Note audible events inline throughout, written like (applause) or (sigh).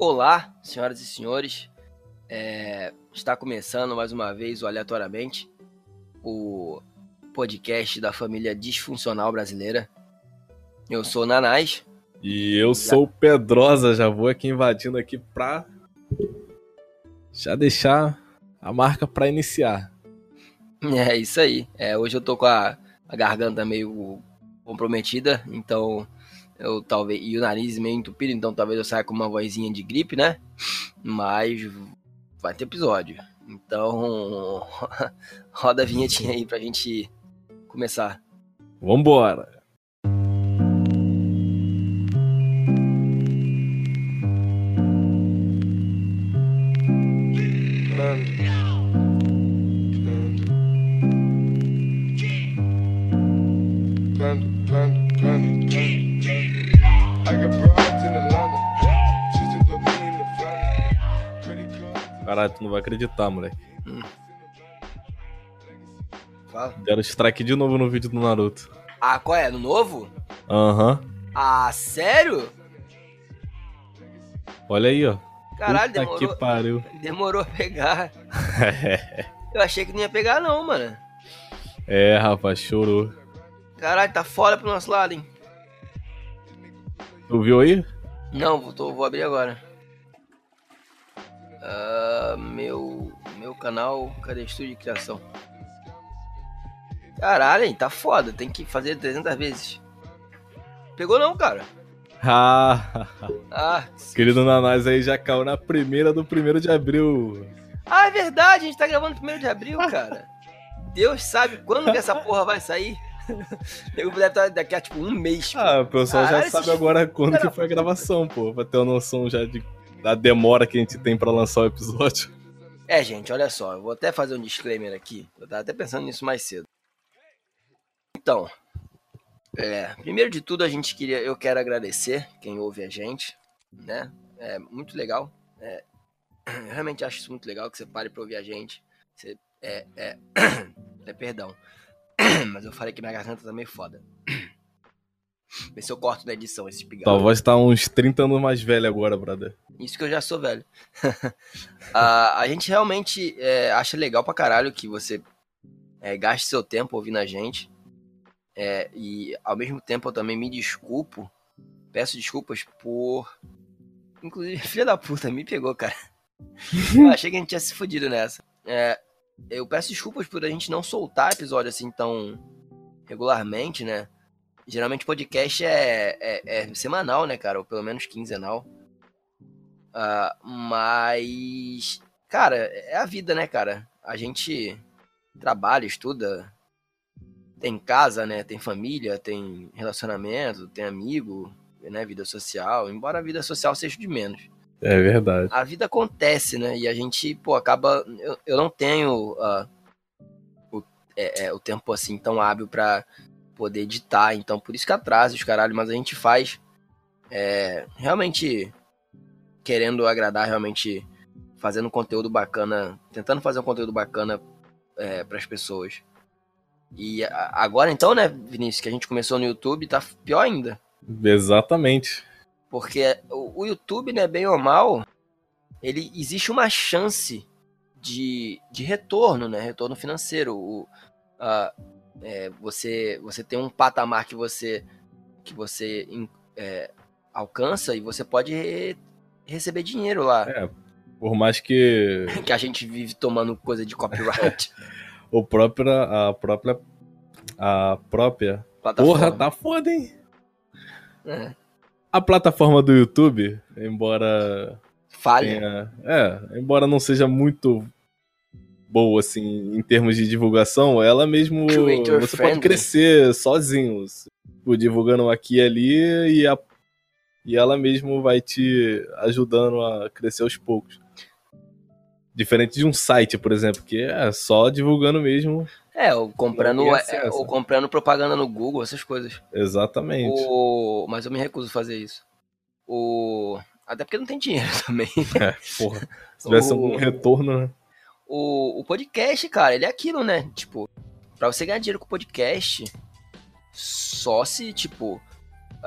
Olá, senhoras e senhores. É, está começando mais uma vez o Aleatoriamente, o podcast da família disfuncional brasileira. Eu sou Nanás. E eu sou o Pedrosa, já vou aqui invadindo aqui pra já deixar a marca pra iniciar. É isso aí. É, hoje eu tô com a, a garganta meio comprometida, então eu talvez e o nariz meio entupido, então talvez eu saia com uma vozinha de gripe, né? Mas vai ter episódio. Então, (laughs) roda a vinhetinha aí pra gente começar. Vambora! Tu não vai acreditar, moleque. Hum. Fala. Deram strike de novo no vídeo do Naruto. Ah, qual é? No novo? Aham. Uhum. Ah, sério? Olha aí, ó. Caralho, Puta demorou. que pariu. Demorou a pegar. (laughs) Eu achei que não ia pegar, não, mano. É, rapaz, chorou. Caralho, tá fora pro nosso lado, hein? Tu viu aí? Não, vou, tô, vou abrir agora. Uh, meu, meu canal, cadê estúdio de criação? Caralho, hein, tá foda, tem que fazer 300 vezes. Pegou não, cara. (laughs) Ah, Ah, querido Nanás aí já caiu na primeira do primeiro de abril. ah, é verdade, a gente tá gravando 1 de abril, cara. (laughs) Deus sabe quando que essa porra vai sair. (laughs) Eu deve estar daqui a tipo um mês. pô. Ah, o pessoal Caralho, já sabe agora quando que foi a gravação, pô. Pra ter uma noção já de, da demora que a gente tem pra lançar o episódio. É, gente, olha só, eu vou até fazer um disclaimer aqui. Eu tava até pensando nisso mais cedo. Então, é, primeiro de tudo, a gente queria, eu quero agradecer quem ouve a gente, né? É muito legal. é, eu realmente acho isso muito legal que você pare pra ouvir a gente. Você, é, é, (coughs) é, perdão. (coughs) Mas eu falei que minha garganta tá meio foda. Vê se eu corto na edição esse pigarro. Tua voz tá uns 30 anos mais velha agora, brother. Isso que eu já sou velho. a, (laughs) a gente realmente é, acha legal pra caralho que você é, gaste seu tempo ouvindo a gente. É, e ao mesmo tempo eu também me desculpo. Peço desculpas por. Inclusive, (laughs) filha da puta, me pegou, cara. (laughs) Eu achei que a gente tinha se fudido nessa. É, eu peço desculpas por a gente não soltar episódio assim tão regularmente, né? Geralmente podcast é, é, é semanal, né, cara? Ou pelo menos quinzenal. Ah, mas, cara, é a vida, né, cara? A gente trabalha, estuda, tem casa, né? Tem família, tem relacionamento, tem amigo, né? Vida social. Embora a vida social seja de menos. É verdade. A vida acontece, né? E a gente, pô, acaba. Eu, eu não tenho ah, o, é, é, o tempo assim tão hábil pra poder editar. Então, por isso que atrasa os caralho, mas a gente faz é, realmente querendo agradar, realmente fazendo conteúdo bacana, tentando fazer um conteúdo bacana é, para as pessoas. E agora então, né, Vinícius, que a gente começou no YouTube, tá pior ainda. Exatamente. Porque o, o YouTube, né, bem ou mal, ele existe uma chance de, de retorno, né? Retorno financeiro. O, a- é, você, você tem um patamar que você, que você é, alcança e você pode re- receber dinheiro lá. É, por mais que (laughs) Que a gente vive tomando coisa de copyright. (laughs) o próprio, a própria. A própria. plataforma. Porra, tá foda, hein? É. A plataforma do YouTube, embora Falha. tenha. É, embora não seja muito boa, assim, em termos de divulgação, ela mesmo. Creator você friendly. pode crescer sozinho. tipo, divulgando aqui e ali e, a, e ela mesmo vai te ajudando a crescer aos poucos. Diferente de um site, por exemplo, que é só divulgando mesmo. É, ou comprando, é, ou comprando propaganda no Google, essas coisas. Exatamente. O... Mas eu me recuso a fazer isso. O... Até porque não tem dinheiro (laughs) também. É, porra. Se (laughs) tivesse O- algum retorno, né? O, o podcast, cara, ele é aquilo, né? Tipo, pra você ganhar dinheiro com podcast, só se, tipo,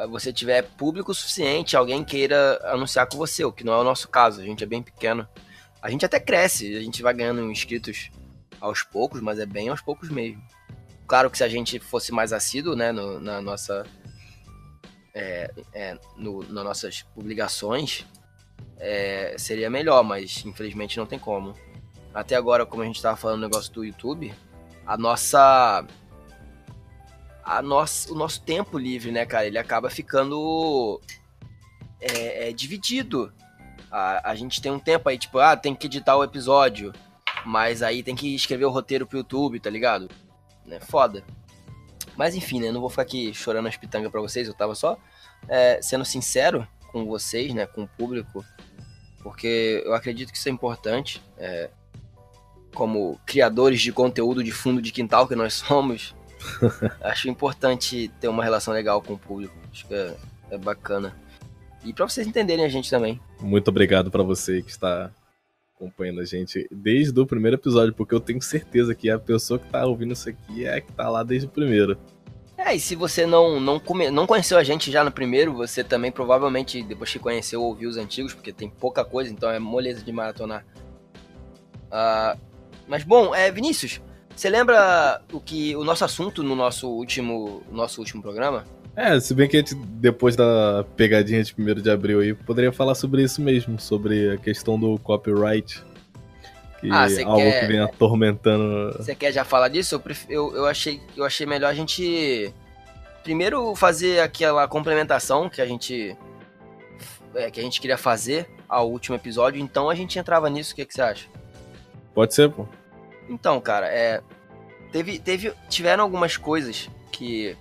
você tiver público suficiente, alguém queira anunciar com você, o que não é o nosso caso, a gente é bem pequeno. A gente até cresce, a gente vai ganhando inscritos aos poucos, mas é bem aos poucos mesmo. Claro que se a gente fosse mais assíduo, né, no, na nossa é, é, no, nas nossas publicações, é, seria melhor, mas infelizmente não tem como. Até agora, como a gente estava falando no negócio do YouTube, a nossa. A nossa, o nosso tempo livre, né, cara? Ele acaba ficando é, é, dividido. A, a gente tem um tempo aí, tipo, ah, tem que editar o episódio, mas aí tem que escrever o roteiro pro YouTube, tá ligado? É foda. Mas enfim, né? Não vou ficar aqui chorando as pitangas pra vocês. Eu tava só é, sendo sincero com vocês, né? Com o público. Porque eu acredito que isso é importante. É, como criadores de conteúdo de fundo de quintal que nós somos, (laughs) acho importante ter uma relação legal com o público. Acho que é, é bacana. E para vocês entenderem a gente também. Muito obrigado para você que está acompanhando a gente desde o primeiro episódio, porque eu tenho certeza que a pessoa que tá ouvindo isso aqui é a que tá lá desde o primeiro. É, e se você não, não, come, não conheceu a gente já no primeiro, você também provavelmente, depois que conheceu, ouviu os antigos, porque tem pouca coisa, então é moleza de maratonar. Uh, mas bom, é, Vinícius, você lembra o que o nosso assunto no nosso último, nosso último programa? É, se bem que a gente, depois da pegadinha de 1 de abril aí, poderia falar sobre isso mesmo, sobre a questão do copyright. Que ah, é algo quer... que vem atormentando. Você quer já falar disso? Eu, pref... eu, eu, achei, eu achei melhor a gente primeiro fazer aquela complementação que a gente é, que a gente queria fazer ao último episódio, então a gente entrava nisso, o que, que você acha? Pode ser, pô. Então, cara, é. Teve, teve, tiveram algumas coisas que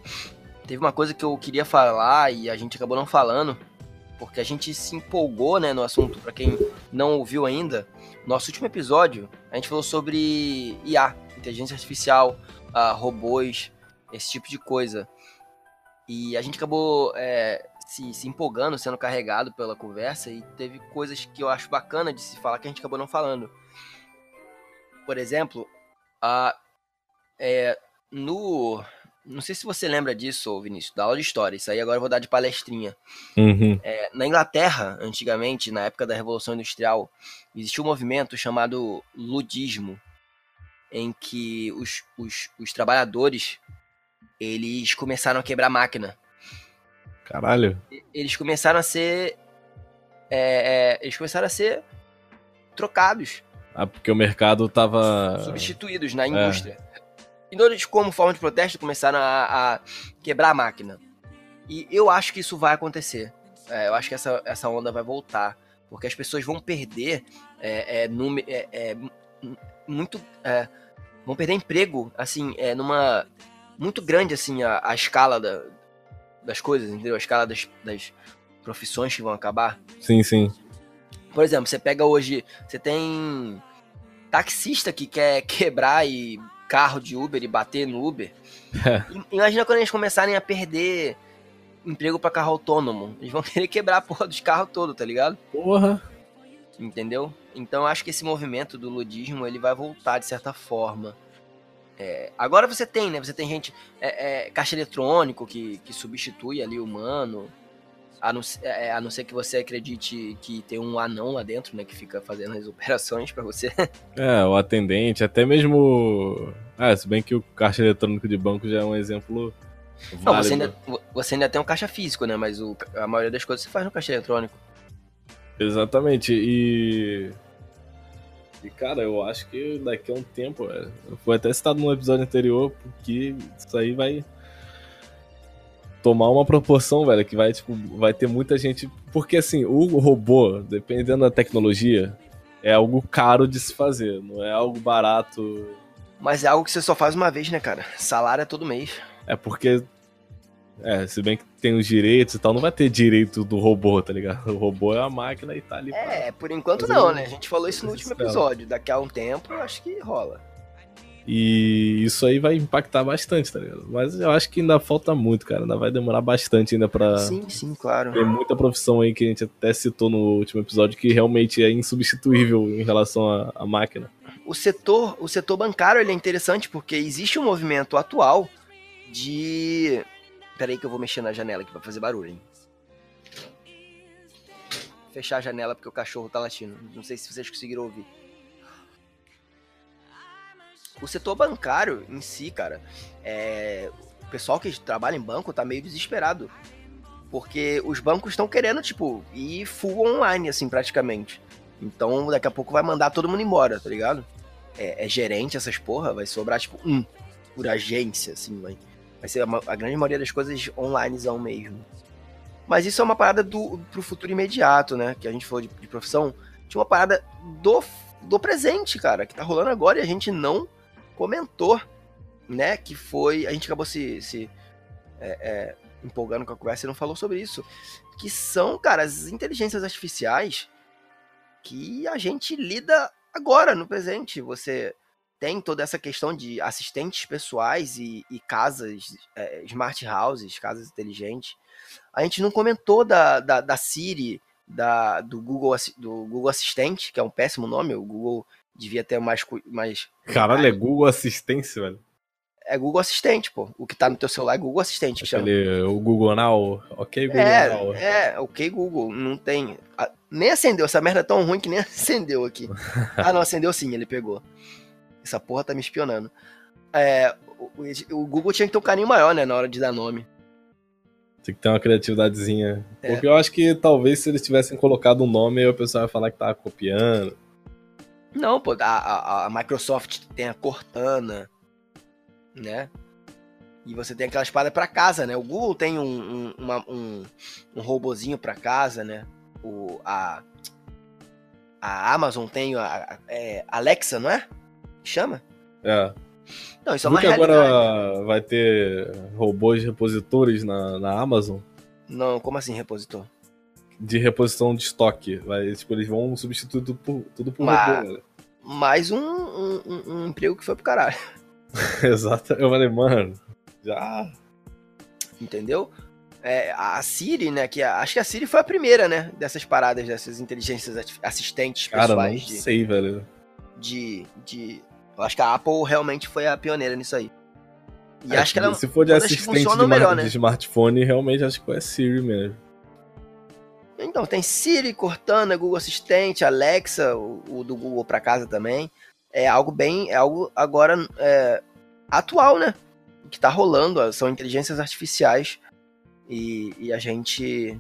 Teve uma coisa que eu queria falar e a gente acabou não falando, porque a gente se empolgou né, no assunto. Para quem não ouviu ainda, nosso último episódio a gente falou sobre IA, inteligência artificial, uh, robôs, esse tipo de coisa. E a gente acabou é, se, se, empolgando, sendo carregado pela conversa, e teve coisas que eu acho bacana de se falar que a gente acabou não falando. Por exemplo, a, é, no, não sei se você lembra disso, Vinícius, da aula de história. Isso aí agora eu vou dar de palestrinha. Uhum. É, na Inglaterra, antigamente, na época da Revolução Industrial, existia um movimento chamado ludismo, em que os, os, os trabalhadores eles começaram a quebrar máquina. Caralho. Eles começaram a ser. É, é, eles começaram a ser trocados. Ah, porque o mercado tava. Substituídos na indústria. É. Então eles, como forma de protesto, começaram a, a quebrar a máquina. E eu acho que isso vai acontecer. É, eu acho que essa, essa onda vai voltar. Porque as pessoas vão perder é, é, é, é, muito. É, vão perder emprego, assim, é, numa. Muito grande, assim, a, a escala da, das coisas, entendeu? A escala das, das profissões que vão acabar. Sim, sim. Por exemplo, você pega hoje. Você tem taxista que quer (laughs) quebrar e carro de Uber e bater no Uber. É. Imagina quando eles começarem a perder emprego para carro autônomo. Eles vão (laughs) querer quebrar a porra dos carros todo, tá ligado? Porra. Entendeu? Então acho que esse movimento do ludismo ele vai voltar de certa forma. É, agora você tem, né? Você tem gente. É, é, caixa eletrônico que, que substitui ali o humano. A não, é, é, a não ser que você acredite que tem um anão lá dentro, né? Que fica fazendo as operações para você. (laughs) É, o atendente, até mesmo. Ah, se bem que o caixa eletrônico de banco já é um exemplo. Não, você ainda, você ainda tem um caixa físico, né? Mas o, a maioria das coisas você faz no caixa eletrônico. Exatamente, e. E cara, eu acho que daqui a um tempo. Foi até citado no episódio anterior, porque isso aí vai tomar uma proporção, velho, que vai, tipo, vai ter muita gente. Porque assim, o robô, dependendo da tecnologia, é algo caro de se fazer, não é algo barato. Mas é algo que você só faz uma vez, né, cara? Salário é todo mês. É porque. É, se bem que tem os direitos e tal, não vai ter direito do robô, tá ligado? O robô é a máquina e tá ali. É, por enquanto não, né? A gente falou isso no último episódio. Daqui a um tempo, eu acho que rola. E isso aí vai impactar bastante, tá ligado? Mas eu acho que ainda falta muito, cara. Ainda vai demorar bastante ainda pra. Sim, sim, claro. Tem muita profissão aí que a gente até citou no último episódio que realmente é insubstituível em relação à, à máquina. O setor, o setor bancário ele é interessante porque existe um movimento atual de Pera aí que eu vou mexer na janela aqui pra fazer barulho, hein? Fechar a janela porque o cachorro tá latindo. Não sei se vocês conseguiram ouvir. O setor bancário em si, cara, é... o pessoal que trabalha em banco tá meio desesperado. Porque os bancos estão querendo, tipo, ir full online, assim, praticamente. Então, daqui a pouco vai mandar todo mundo embora, tá ligado? É, é gerente, essas porra, vai sobrar, tipo, um por agência, assim, vai, vai ser a, a grande maioria das coisas onlinezão mesmo. Mas isso é uma parada do, pro futuro imediato, né? Que a gente falou de, de profissão. Tinha uma parada do, do presente, cara, que tá rolando agora e a gente não comentou, né? Que foi. A gente acabou se, se é, é, empolgando com a conversa e não falou sobre isso. Que são, cara, as inteligências artificiais que a gente lida agora, no presente. Você tem toda essa questão de assistentes pessoais e, e casas, é, smart houses, casas inteligentes. A gente não comentou da, da, da Siri, da, do, Google, do Google Assistente, que é um péssimo nome, o Google devia ter mais. mais Caralho, é Google Assistência, velho. É Google Assistente, pô. O que tá no teu celular é Google Assistente. Que Aquele, chama. O Google Now. Ok, Google é, Now. É, ok, Google. Não tem. Nem acendeu. Essa merda é tão ruim que nem (laughs) acendeu aqui. (laughs) ah, não, acendeu sim, ele pegou. Essa porra tá me espionando. É, o, o, Google tinha que ter um carinho maior, né, na hora de dar nome. Tem que ter uma criatividadezinha. É. Porque eu acho que talvez se eles tivessem colocado um nome, aí o pessoal ia falar que tava copiando. Não, pô, a, a, Microsoft tem a Cortana, né? E você tem aquela espada para casa, né? O Google tem um, um, uma, um, um robozinho para casa, né? O, a, a Amazon tem a, a é, Alexa, não é? Chama? É. Não, isso é uma que agora vai ter robôs repositores na, na Amazon? Não, como assim repositor? De reposição de estoque. Vai, tipo, eles vão substituir tudo por, tudo por Mas, robô. Mais um, um, um, emprego que foi pro caralho. (laughs) (laughs) Exato. Eu falei, mano, já. Entendeu? É, a Siri, né? Que a, acho que a Siri foi a primeira, né? Dessas paradas, dessas inteligências assistentes pessoais. Cara, não de, sei, velho. De, de. Eu acho que a Apple realmente foi a pioneira nisso aí. E é, acho que ela. Se for de assistente de, melhor, né? de smartphone, realmente acho que foi a Siri mesmo. Então, tem Siri, Cortana, Google Assistente, Alexa, o, o do Google para casa também. É algo bem. É algo agora é, atual, né? Que tá rolando. São inteligências artificiais. E, e, a gente.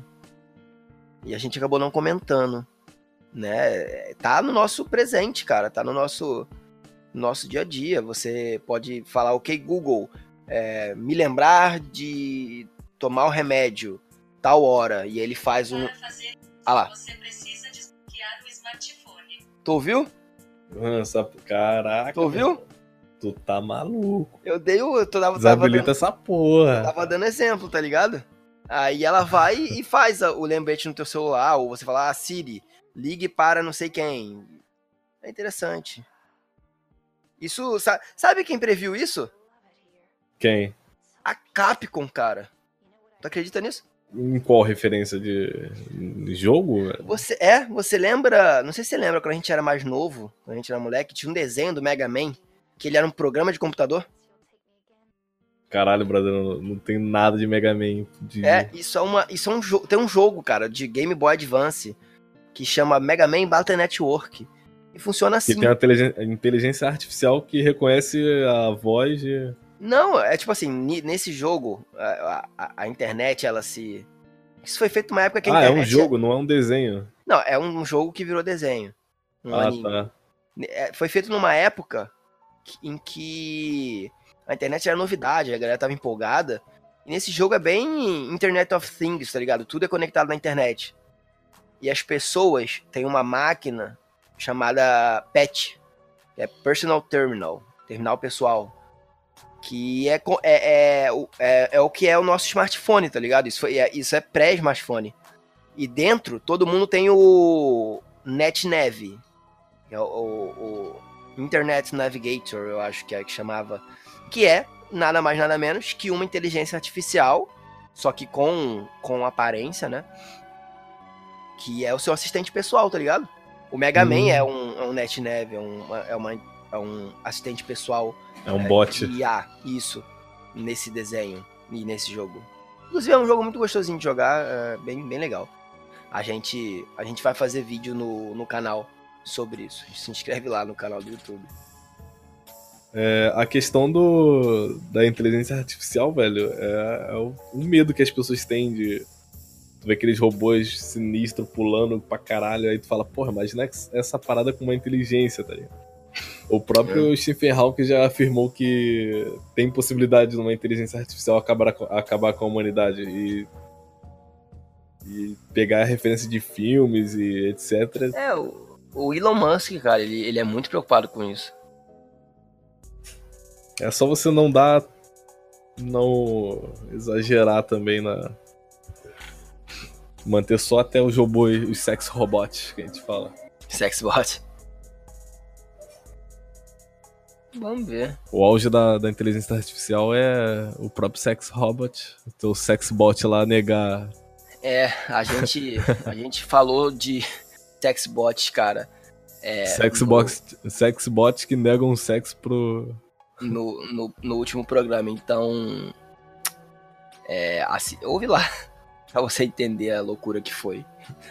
E a gente acabou não comentando. Né? Tá no nosso presente, cara. Tá no nosso, nosso dia a dia. Você pode falar, ok, Google, é, me lembrar de tomar o remédio tal hora e ele faz um. ah lá. Você precisa desbloquear o smartphone. Tu ouviu? Nossa, caraca. Tu ouviu? Tu tá maluco. Eu dei o. Eu tava, Desabilita dando, essa porra. Eu tava dando exemplo, tá ligado? Aí ela vai e faz o lembrete no teu celular, ou você fala, ah, Siri, ligue para não sei quem. É interessante. Isso. Sabe quem previu isso? Quem? A Capcom, cara. Tu acredita nisso? Em qual referência de, de jogo? Você é, você lembra, não sei se você lembra quando a gente era mais novo, quando a gente era moleque, tinha um desenho do Mega Man, que ele era um programa de computador. Caralho, brother, não, não tem nada de Mega Man. De... É, isso é uma, isso é um jogo, tem um jogo, cara, de Game Boy Advance que chama Mega Man Battle Network. E funciona assim. Que tem uma inteligência artificial que reconhece a voz de não, é tipo assim, nesse jogo, a, a, a, internet, ela se. Isso foi feito numa época que a ah, é um jogo, não é um desenho. Não, é um jogo que virou desenho. Um ah, anime. tá. É, foi feito numa época em que a internet era novidade, a galera tava empolgada. E nesse jogo é bem Internet of Things, tá ligado? Tudo é conectado na internet. E as pessoas têm uma máquina chamada PET, que é Personal Terminal, terminal pessoal que é, é, é, é, é, o que é o nosso smartphone, tá ligado? Isso, foi, é, isso é pré-smartphone. E dentro, todo mundo tem o NetNav, é o, o, o, Internet Navigator, eu acho que é que chamava, que é nada mais nada menos que uma inteligência artificial, só que com, com aparência, né? Que é o seu assistente pessoal, tá ligado? O Mega hum. Man é um, é um NetNav, é, uma, é, uma, é um assistente pessoal é um bot. IA, isso, nesse desenho e nesse jogo. Inclusive é um jogo muito gostosinho de jogar, é bem, bem legal. A gente, a gente vai fazer vídeo no, no canal sobre isso. Se inscreve lá no canal do YouTube. É, a questão do, da inteligência artificial, velho, é, é o, o, medo que as pessoas têm de tu ver aqueles robôs sinistros pulando pra caralho, aí tu fala, porra, imagina essa parada com uma inteligência, tá ligado? O próprio é. Stephen Hawking já afirmou que tem possibilidade de uma inteligência artificial acabar, acabar com a humanidade e, e pegar a referência de filmes e etc. É, o, o Elon Musk, cara, ele, ele é muito preocupado com isso. É só você não dar. Não exagerar também na. Manter só até os robôs, os sex robots que a gente fala. Sex Vamos ver. O auge da, da inteligência artificial é o próprio sex robot. O teu sex bot lá negar. É, a gente, a (laughs) gente falou de sex bots, cara. É, sex, no... box, sex bots que negam sexo pro, no, no, no último programa. Então, é, assim, ouve lá (laughs) pra você entender a loucura que foi.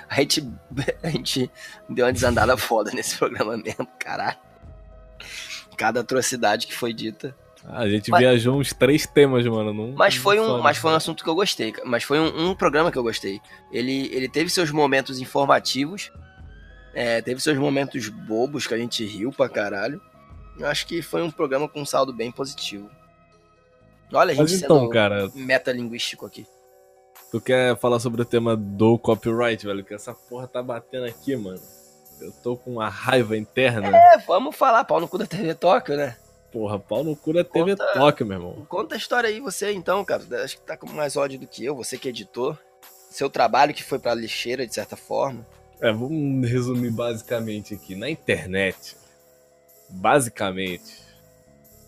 A gente, (laughs) a gente deu uma desandada foda nesse programa mesmo, caralho. Cada atrocidade que foi dita. A gente mas, viajou uns três temas, mano. Num, mas, foi um, mas foi um assunto que eu gostei. Mas foi um, um programa que eu gostei. Ele, ele teve seus momentos informativos. É, teve seus momentos bobos que a gente riu pra caralho. Eu acho que foi um programa com um saldo bem positivo. Olha, a gente Mas então, cara, metalinguístico aqui. Tu quer falar sobre o tema do copyright, velho? Que essa porra tá batendo aqui, mano. Eu tô com uma raiva interna. É, vamos falar, pau no cu da TV Tóquio, né? Porra, pau no cu da TV conta, Tóquio, meu irmão. Conta a história aí, você então, cara. Acho que tá com mais ódio do que eu, você que editou. Seu trabalho que foi pra lixeira, de certa forma. É, vamos resumir basicamente aqui. Na internet, basicamente,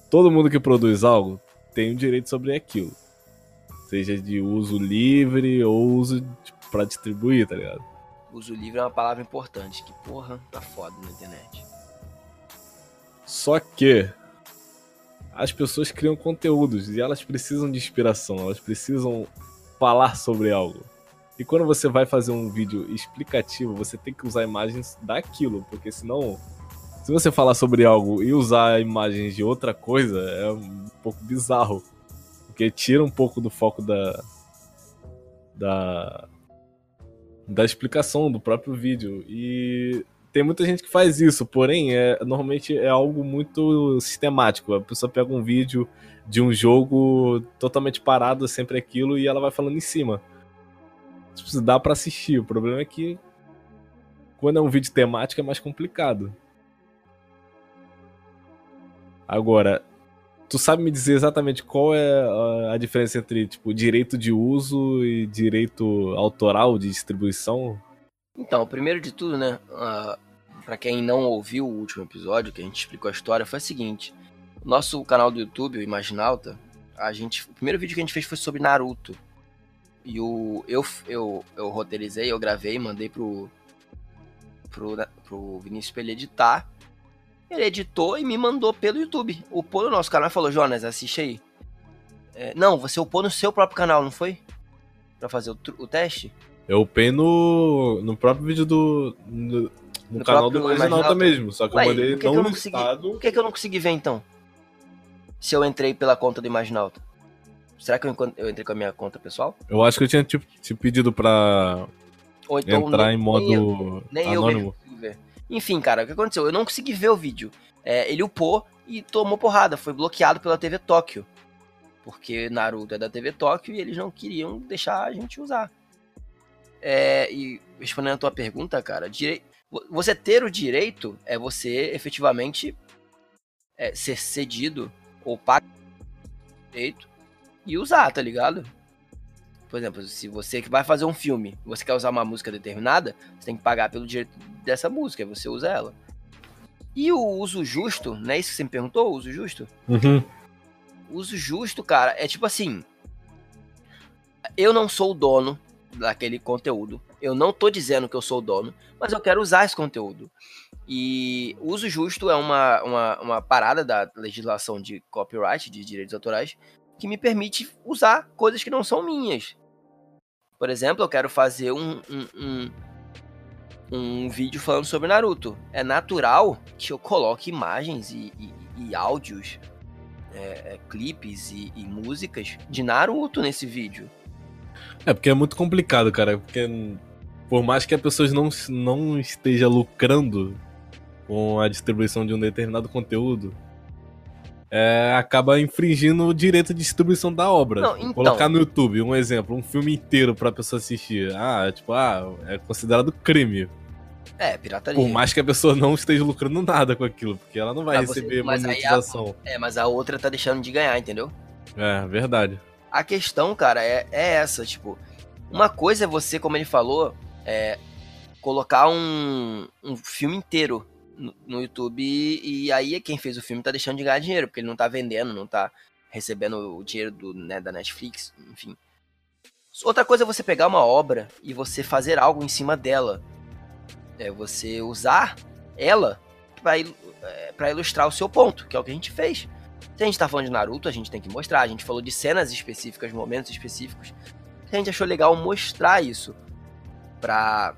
todo mundo que produz algo tem o um direito sobre aquilo. Seja de uso livre ou uso para distribuir, tá ligado? Uso livre é uma palavra importante, que porra, tá foda na internet. Só que as pessoas criam conteúdos e elas precisam de inspiração, elas precisam falar sobre algo. E quando você vai fazer um vídeo explicativo, você tem que usar imagens daquilo, porque senão se você falar sobre algo e usar imagens de outra coisa, é um pouco bizarro. Porque tira um pouco do foco da. da. Da explicação do próprio vídeo. E tem muita gente que faz isso, porém, é, normalmente é algo muito sistemático. A pessoa pega um vídeo de um jogo totalmente parado, sempre aquilo, e ela vai falando em cima. Tipo, dá para assistir. O problema é que quando é um vídeo temático é mais complicado. Agora, tu sabe me dizer exatamente qual é a diferença entre, tipo, direito de uso e direito autoral de distribuição? Então, primeiro de tudo, né, uh, para quem não ouviu o último episódio, que a gente explicou a história, foi o seguinte. Nosso canal do YouTube, o Imaginalta, a gente, o primeiro vídeo que a gente fez foi sobre Naruto. E o, eu, eu, eu roteirizei, eu gravei, mandei pro, pro, pro Vinícius pra ele editar. Ele editou e me mandou pelo YouTube. Upou no nosso canal e falou: Jonas, assiste aí. É, não, você upou no seu próprio canal, não foi? Pra fazer o, o teste? Eu upei no, no próprio vídeo do. No, no, no canal do Marginalta mesmo. Só que Ué, eu mandei que não, que eu não listado. Por que, que eu não consegui ver então? Se eu entrei pela conta do Imaginalta. Será que eu, eu entrei com a minha conta pessoal? Eu acho que eu tinha te, te pedido pra então, entrar nem, em modo nem eu, nem anônimo. Eu ver. Enfim, cara, o que aconteceu? Eu não consegui ver o vídeo. É, ele upou e tomou porrada, foi bloqueado pela TV Tóquio. Porque Naruto é da TV Tóquio e eles não queriam deixar a gente usar. É, e respondendo a tua pergunta, cara, direi... você ter o direito é você efetivamente é, ser cedido ou pagar o direito e usar, tá ligado? Por exemplo, se você que vai fazer um filme, você quer usar uma música determinada, você tem que pagar pelo direito dessa música, você usa ela. E o uso justo, não é isso que você me perguntou? O uso justo? Uhum. Uso justo, cara, é tipo assim. Eu não sou o dono daquele conteúdo. Eu não tô dizendo que eu sou o dono, mas eu quero usar esse conteúdo. E uso justo é uma, uma, uma parada da legislação de copyright, de direitos autorais, que me permite usar coisas que não são minhas. Por exemplo, eu quero fazer um, um, um, um vídeo falando sobre Naruto. É natural que eu coloque imagens e, e, e áudios, é, é, clipes e, e músicas de Naruto nesse vídeo. É, porque é muito complicado, cara. Porque por mais que a pessoa não, não esteja lucrando com a distribuição de um determinado conteúdo, é, acaba infringindo o direito de distribuição da obra. Não, então... Colocar no YouTube, um exemplo, um filme inteiro pra pessoa assistir. Ah, tipo, ah, é considerado crime. É, pirataria. Por mais que a pessoa não esteja lucrando nada com aquilo, porque ela não vai mas receber você, mas monetização. A, é, mas a outra tá deixando de ganhar, entendeu? É, verdade. A questão, cara, é, é essa, tipo, uma coisa é você, como ele falou, é, colocar um, um filme inteiro no, YouTube e, aí quem fez o filme tá deixando de ganhar dinheiro, porque ele não tá vendendo, não tá recebendo o dinheiro do, né, da Netflix, enfim. Outra coisa é você pegar uma obra e você fazer algo em cima dela. É você usar ela para é, ilustrar o seu ponto, que é o que a gente fez. Se a gente tá falando de Naruto, a gente tem que mostrar. A gente falou de cenas específicas, momentos específicos. A gente achou legal mostrar isso pra,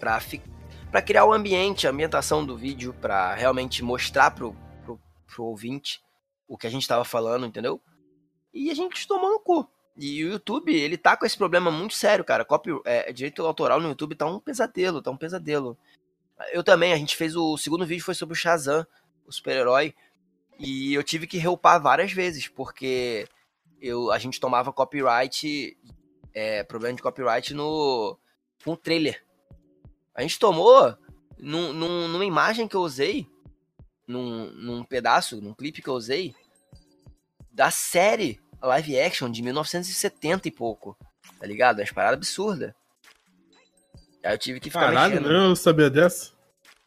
pra, pra criar o ambiente, a ambientação do vídeo, pra realmente mostrar pro, pro, pro ouvinte o que a gente tava falando, entendeu? E a gente tomou no cu. E o YouTube, ele tá com esse problema muito sério, cara. Copy, é, direito autoral no YouTube tá um pesadelo, tá um pesadelo. Eu também, a gente fez o, o segundo vídeo foi sobre o Shazam, o super-herói. E eu tive que reupar várias vezes, porque eu, a gente tomava copyright, é, problema de copyright no com trailer. A gente tomou num, num, numa imagem que eu usei, num, num pedaço, num clipe que eu usei, da série live action de 1970 e pouco. Tá ligado? É uma parada absurda. Aí eu tive que ficar Caralho, mexendo. não sabia dessa?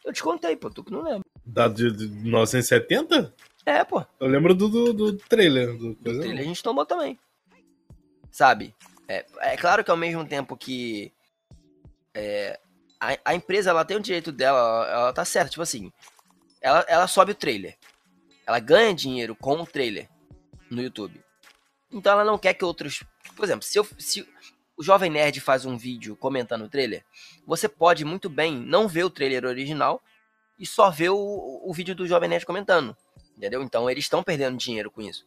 Eu te contei, pô, tu que não lembra. Da de, de 1970? É, pô. Eu lembro do, do, do trailer. Do, do trailer a gente tomou também. Sabe? É, é claro que ao mesmo tempo que é, a, a, empresa ela tem o direito dela, ela, ela tá certa, tipo assim, ela, ela sobe o trailer. Ela ganha dinheiro com o trailer no YouTube. Então ela não quer que outros. Por exemplo, se, eu, se o Jovem Nerd faz um vídeo comentando o trailer, você pode muito bem não ver o trailer original e só ver o, o vídeo do Jovem Nerd comentando. Entendeu? Então eles estão perdendo dinheiro com isso.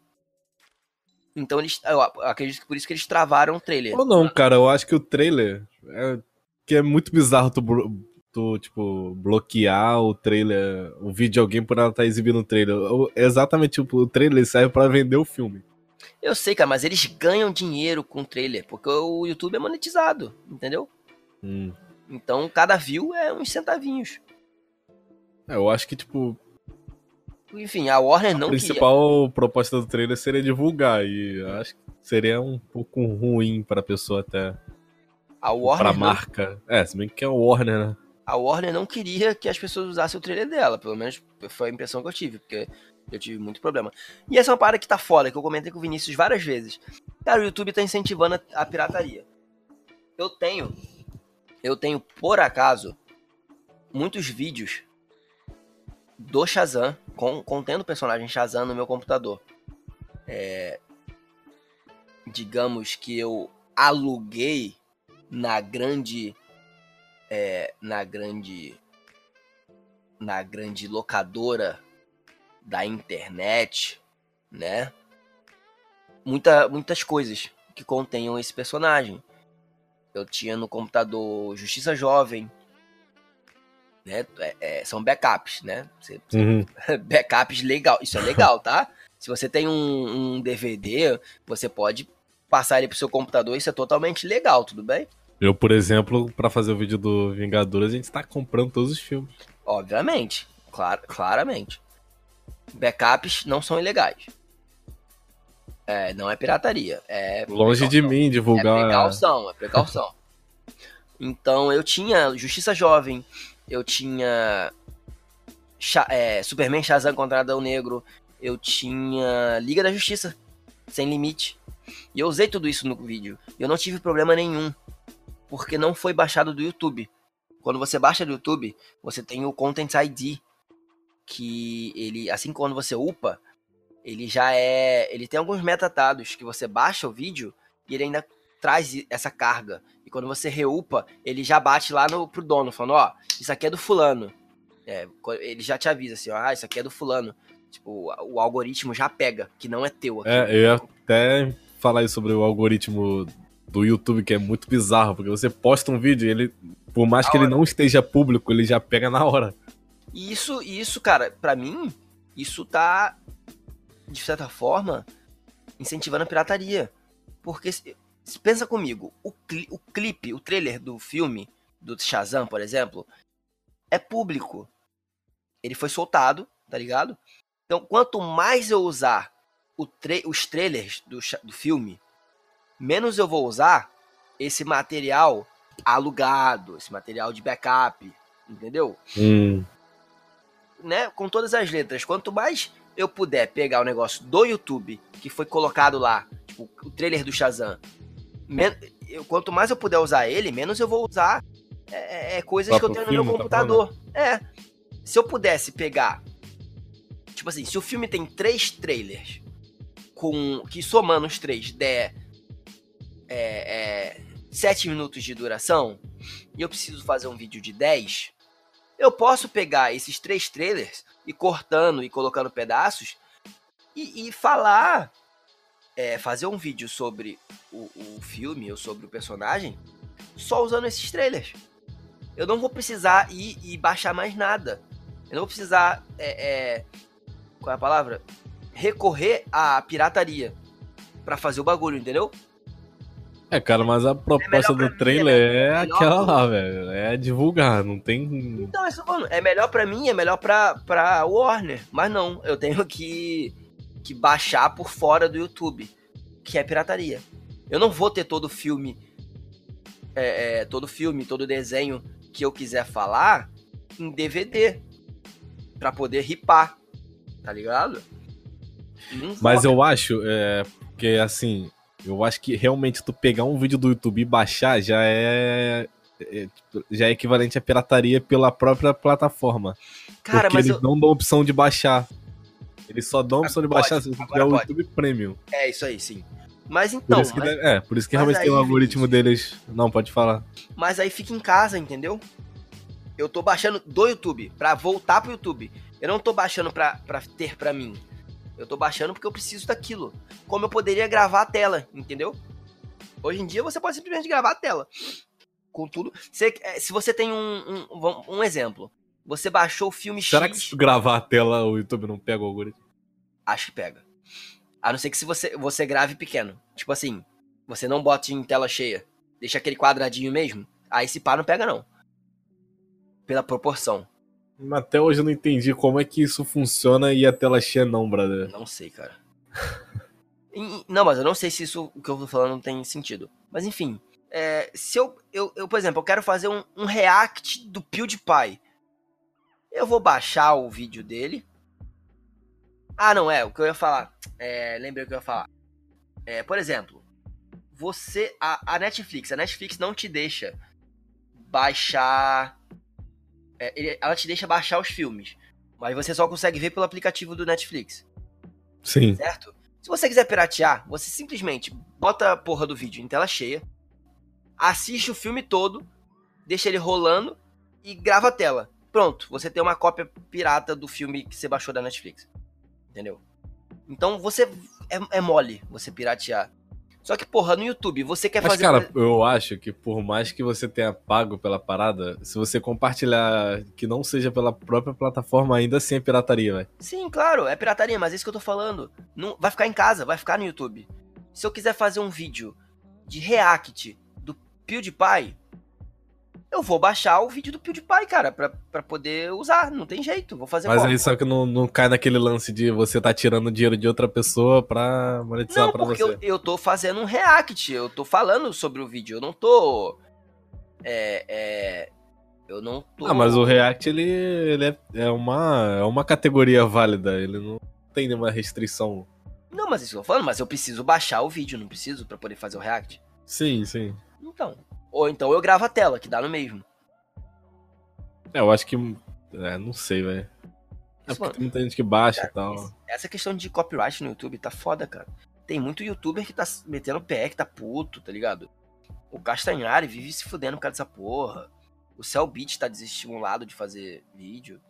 Então eles. Eu acredito que por isso que eles travaram o trailer. Ou não, cara, eu acho que o trailer. É, que é muito bizarro tu, tu, tipo, bloquear o trailer, o vídeo de alguém por ela estar tá exibindo o trailer. Exatamente, tipo, o trailer serve para vender o filme. Eu sei, cara, mas eles ganham dinheiro com o trailer, porque o YouTube é monetizado, entendeu? Hum. Então cada view é uns centavinhos. É, eu acho que, tipo, enfim, a Warner não A principal queria. proposta do trailer seria divulgar, e acho que seria um pouco ruim pra pessoa até. A Warner. Pra marca. É, se bem que é o Warner, né? A Warner não queria que as pessoas usassem o trailer dela, pelo menos foi a impressão que eu tive, porque eu tive muito problema. E essa é uma parada que tá foda, que eu comentei com o Vinícius várias vezes. Cara, o YouTube tá incentivando a pirataria. Eu tenho. Eu tenho, por acaso, muitos vídeos do Shazam, com, contendo o personagem Shazam no meu computador. É, digamos que eu aluguei na grande é, na grande na grande locadora da internet, né? Muita, muitas coisas que contenham esse personagem. Eu tinha no computador Justiça Jovem, né? É, é, são backups, né? Você, uhum. (laughs) backups legal, isso é legal, tá? (laughs) Se você tem um, um DVD, você pode passar ele pro seu computador, isso é totalmente legal, tudo bem? Eu, por exemplo, para fazer o vídeo do Vingadores, a gente tá comprando todos os filmes. Obviamente, clar, claramente. Backups não são ilegais. É, não é pirataria. É Longe precaução. de mim divulgar. É precaução, é precaução. (laughs) então eu tinha Justiça Jovem, eu tinha é, Superman Shazam contra Adão Negro, eu tinha Liga da Justiça, sem limite. E eu usei tudo isso no vídeo. Eu não tive problema nenhum, porque não foi baixado do YouTube. Quando você baixa do YouTube, você tem o Content ID, que ele, assim quando você upa, ele já é, ele tem alguns metadados que você baixa o vídeo e ele ainda traz essa carga. E quando você reupa, ele já bate lá no, pro dono, falando, ó, isso aqui é do fulano. É, ele já te avisa assim, ó, ah, isso aqui é do fulano. Tipo, o algoritmo já pega, que não é teu. Aqui. É, eu ia até falar isso sobre o algoritmo do YouTube, que é muito bizarro, porque você posta um vídeo e ele, por mais na que hora. ele não esteja público, ele já pega na hora. E isso, isso, cara, para mim, isso tá, de certa forma, incentivando a pirataria. Porque, pensa comigo, o, cli o clipe, o trailer do filme, do Shazam, por exemplo, é público. Ele foi soltado, tá ligado? Então, quanto mais eu usar tra os trailers do, do filme, menos eu vou usar esse material alugado, esse material de backup, entendeu? Hum. Né? Com todas as letras. Quanto mais eu puder pegar o negócio do YouTube, que foi colocado lá, tipo, o trailer do Shazam, eu, quanto mais eu puder usar ele, menos eu vou usar é, é, é coisas que eu tenho no meu tá computador. Tá é. Se eu pudesse pegar. Tipo assim, se o filme tem três trailers, com que somando os três der é, é, 7 minutos de duração, e eu preciso fazer um vídeo de 10, eu posso pegar esses três trailers e cortando e colocando pedaços e, e falar, é, fazer um vídeo sobre o, o filme ou sobre o personagem só usando esses trailers. Eu não vou precisar ir e baixar mais nada. Eu não vou precisar, é, é, qual é a palavra? Recorrer à pirataria para fazer o bagulho, entendeu? É, cara, mas a proposta é do trailer mim, é, é aquela lá, velho. É divulgar, não tem. Então, é, mano, é melhor pra mim, é melhor pra, pra Warner. Mas não, eu tenho que, que baixar por fora do YouTube, que é pirataria. Eu não vou ter todo filme, é, é, todo filme, todo desenho que eu quiser falar em DVD. Pra poder ripar, tá ligado? Mas eu acho é, que, assim, eu acho que realmente tu pegar um vídeo do YouTube e baixar já é, é tipo, já é equivalente à pirataria pela própria plataforma. Cara, porque eles eu... não dão opção de baixar. Eles só dão a opção de baixar se você tiver o YouTube Premium. É, isso aí, sim. Mas então. Por isso que, mas... é, por isso que realmente tem um algoritmo deles. Não, pode falar. Mas aí fica em casa, entendeu? Eu tô baixando do YouTube pra voltar pro YouTube. Eu não tô baixando pra, pra ter pra mim. Eu tô baixando porque eu preciso daquilo. Como eu poderia gravar a tela, entendeu? Hoje em dia você pode simplesmente gravar a tela. Com tudo. Se, é, se você tem um, um, um exemplo. Você baixou o filme Será X. Será que se gravar a tela o YouTube não pega o algoritmo? Acho que pega. A não ser que se você, você grave pequeno. Tipo assim, você não bote em tela cheia. Deixa aquele quadradinho mesmo. Aí se pá, não pega não. Pela proporção. Até hoje eu não entendi como é que isso funciona e a tela cheia não, brother. Não sei, cara. (laughs) não, mas eu não sei se isso que eu tô falando tem sentido. Mas enfim, é, se eu, eu, eu, por exemplo, eu quero fazer um, um react do PewDiePie. Eu vou baixar o vídeo dele. Ah, não, é, o que eu ia falar. É, lembrei o que eu ia falar. É, por exemplo, você. A, a Netflix, a Netflix não te deixa baixar é, ele, ela te deixa baixar os filmes. Mas você só consegue ver pelo aplicativo do Netflix. Sim. Certo? Se você quiser piratear, você simplesmente bota a porra do vídeo em tela cheia, assiste o filme todo, deixa ele rolando e grava a tela. Pronto, você tem uma cópia pirata do filme que você baixou da Netflix. Entendeu? Então você é, é mole você piratear. Só que, porra, no YouTube, você quer Mas, fazer. Mas, cara, eu acho que por mais que você tenha pago pela parada, se você compartilhar que não seja pela própria plataforma, ainda assim é pirataria, velho. Sim, claro, é pirataria, mas é isso que eu tô falando. Não, vai ficar em casa, vai ficar no YouTube. Se eu quiser fazer um vídeo de react do PewDiePie, eu vou baixar o vídeo do PewDiePie, cara, pra, pra poder usar. Não tem jeito, vou fazer Mas aí só que não, não cai naquele lance de você tá tirando dinheiro de outra pessoa pra monetizar não, pra você. Não, porque eu, eu tô fazendo um react, eu tô falando sobre o vídeo, eu não tô... É, é, eu não tô... Ah, mas o react, ele, ele é, é, uma, é uma categoria válida, ele não tem nenhuma restrição. Não, mas isso que eu tô falando, mas eu preciso baixar o vídeo, não preciso pra poder fazer o react. Sim, sim. Então, ou então eu gravo a tela, que dá no mesmo. É, eu acho que. É, não sei, velho. É porque tem muita gente que baixa e tal. Essa questão de copyright no YouTube tá foda, cara. tem muito youtuber que tá metendo pé, que tá puto, tá ligado? O Castanhari vive se fudendo por causa dessa porra. O Cellbit tá desestimulado de fazer vídeo.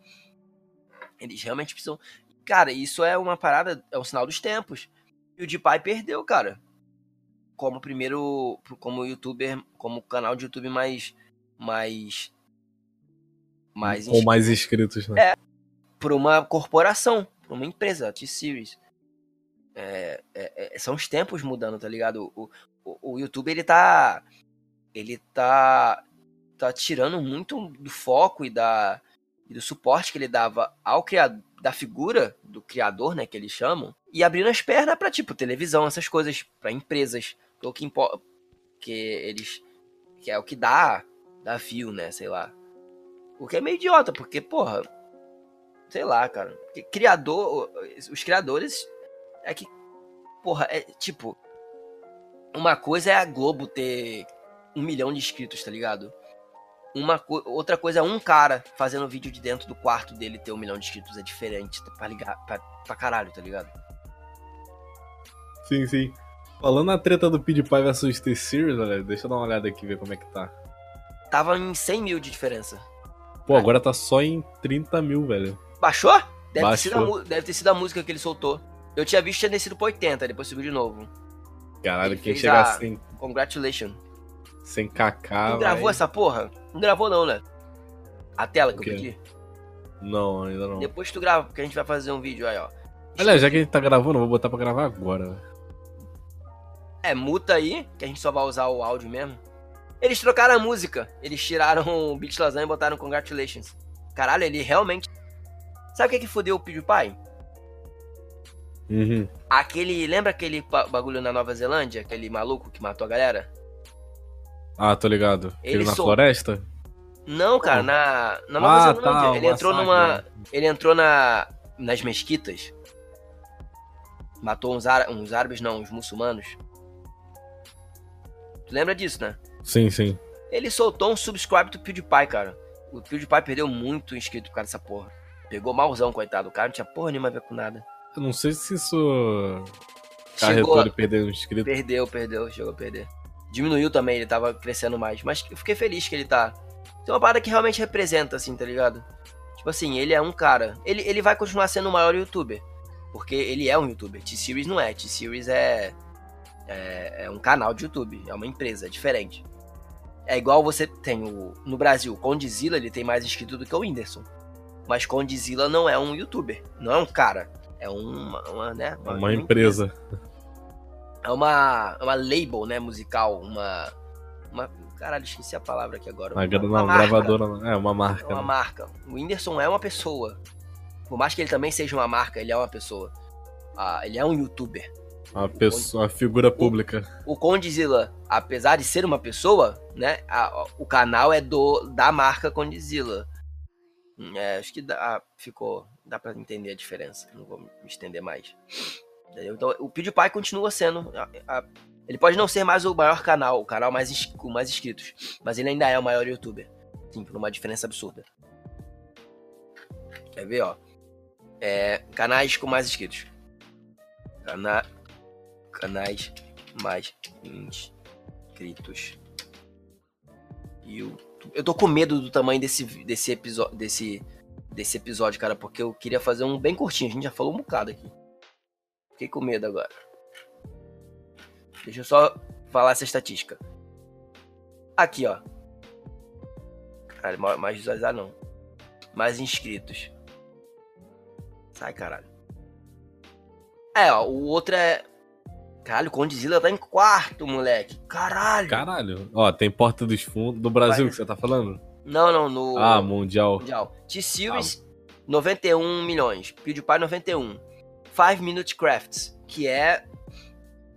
Eles realmente precisam. Cara, isso é uma parada, é um sinal dos tempos. E o DeePy perdeu, cara. Como primeiro, como youtuber, como canal de YouTube mais. mais. mais. Ou mais inscritos, né? É. Por uma corporação, por uma empresa, T-Series. É, é, é, são os tempos mudando, tá ligado? O, o, o YouTube, ele tá. Ele tá. tá tirando muito do foco e da. E do suporte que ele dava ao criador, da figura do criador, né, que eles chamam, e abrindo as pernas para tipo televisão, essas coisas, para empresas, o que importa, que eles que é o que dá, dá view, né, sei lá. O que é meio idiota, porque porra, sei lá, cara, criador, os criadores é que porra, é tipo uma coisa é a Globo ter um milhão de inscritos, tá ligado? Uma co outra coisa é um cara fazendo vídeo de dentro do quarto dele ter um milhão de inscritos. É diferente pra, ligar, pra, pra caralho, tá ligado? Sim, sim. Falando na treta do PewDiePie versus T-Series, olha, deixa eu dar uma olhada aqui ver como é que tá. Tava em 100 mil de diferença. Pô, agora tá só em 30 mil, velho. Baixou? Deve, Baixou. Ter, sido a, deve ter sido a música que ele soltou. Eu tinha visto que tinha descido pra 80, depois subiu de novo. Caralho, ele quem chega assim. Congratulations. Sem cacá. Não gravou essa porra? Não gravou, não, né? A tela que eu pedi? Não, ainda não. Depois tu grava, porque a gente vai fazer um vídeo aí, ó. Olha, já que a gente tá gravando, eu vou botar pra gravar agora. É, muta aí, que a gente só vai usar o áudio mesmo. Eles trocaram a música. Eles tiraram (laughs) o Beat Lasanha e botaram Congratulations. Caralho, ele realmente. Sabe o que que fudeu o PewDiePie? Uhum. Aquele. Lembra aquele bagulho na Nova Zelândia? Aquele maluco que matou a galera? Ah, tô ligado. Ele, na sol... floresta? Não, cara, na, na Nova ah, Zelândia. Tá, ele entrou numa. Ele entrou na. nas mesquitas. Matou uns, uns árabes, não, uns muçulmanos. Tu lembra disso, né? Sim, sim. Ele soltou um subscribe do PewDiePie, cara. O PewDiePie perdeu muito inscrito por causa dessa porra. Pegou malzão, coitado. O cara não tinha porra nenhuma a ver com nada. Eu não sei se isso. Carretou ele perder um inscrito. Perdeu, perdeu, chegou a perder diminuiu também, ele tava crescendo mais. Mas eu fiquei feliz que ele tá. Tem uma parada que realmente representa, assim, tá ligado? Tipo assim, ele é um cara. Ele, ele vai continuar sendo o maior youtuber. Porque ele é um youtuber. T-Series não é. T-Series é, é, é. um canal de YouTube. É uma empresa, é diferente. É igual você tem o. No Brasil, o Condizila ele tem mais inscrito do que o Whindersson. Mas Condizila não é um youtuber. Não é um cara. É uma, uma né? Uma, uma empresa. empresa é uma, uma label, né, musical, uma, uma caralho, esqueci a palavra aqui agora. Uma, uma, uma gravadora, é uma marca. É uma né? marca. O Whindersson é uma pessoa. Por mais que ele também seja uma marca, ele é uma pessoa. Ah, ele é um youtuber. Uma pessoa, uma figura pública. O, o Condizila, apesar de ser uma pessoa, né, a, o canal é do da marca Condizila. É, acho que dá, ficou, dá para entender a diferença. Não vou me estender mais. Entendeu? Então o PewDiePie continua sendo. A, a, ele pode não ser mais o maior canal, o canal mais, com mais inscritos, mas ele ainda é o maior youtuber. Sim, por uma diferença absurda. Quer ver, ó? É, canais com mais inscritos. Cana canais mais inscritos. YouTube. Eu tô com medo do tamanho desse, desse episódio. Desse, desse episódio, cara, porque eu queria fazer um bem curtinho. A gente já falou um bocado aqui. Fiquei com medo agora. Deixa eu só falar essa estatística. Aqui, ó. Caralho, mais visualizar não. Mais inscritos. Sai, caralho. É, ó, o outro é. Caralho, o Condizila tá em quarto, moleque. Caralho. Caralho. Ó, tem Porta dos Fundos. Do Brasil Vai. que você tá falando? Não, não, no. Ah, Mundial. Mundial. T-Series, ah. 91 milhões. PewDiePie, 91. Five Minute Crafts, que é.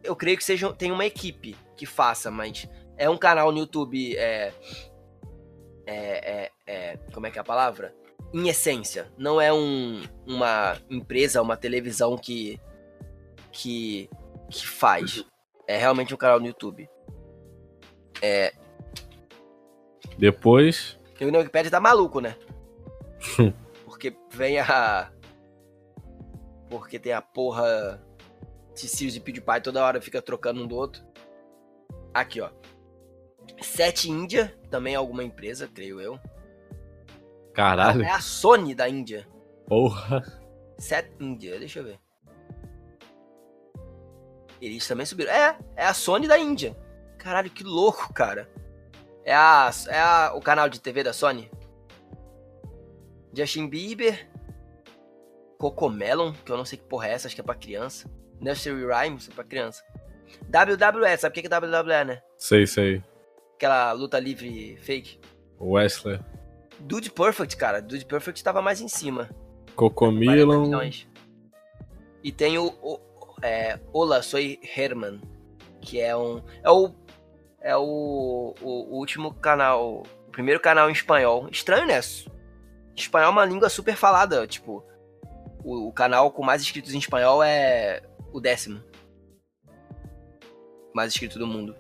Eu creio que seja, tem uma equipe que faça, mas é um canal no YouTube. É, é, é, é como é que é a palavra? Em essência. Não é um, uma empresa, uma televisão que. que. Que faz. É realmente um canal no YouTube. É. Depois. O Wikipedia tá maluco, né? (laughs) Porque vem a porque tem a porra T-Series e PewDiePie toda hora fica trocando um do outro. Aqui, ó. Set India, também é alguma empresa, creio eu. Caralho. É a Sony da Índia. Porra. Set India, deixa eu ver. Eles também subiram. É, é a Sony da Índia. Caralho, que louco, cara. É a, é a, o canal de TV da Sony. Justin Bieber. Cocomelon, que eu não sei que porra é essa, acho que é pra criança. Nursery Rhymes, é pra criança. WWE, sabe o que é WWE, né? Sei, sei. Aquela luta livre fake. Wesley. Dude Perfect, cara. Dude Perfect tava mais em cima. 40 Cocomilon. milhões. E tem o, o é, Hola, soy Herman, que é um é o é o, o, o último canal, o primeiro canal em espanhol. Estranho, né? Espanhol é uma língua super falada, tipo, o, o canal com mais inscritos em espanhol é o décimo mais inscrito do mundo.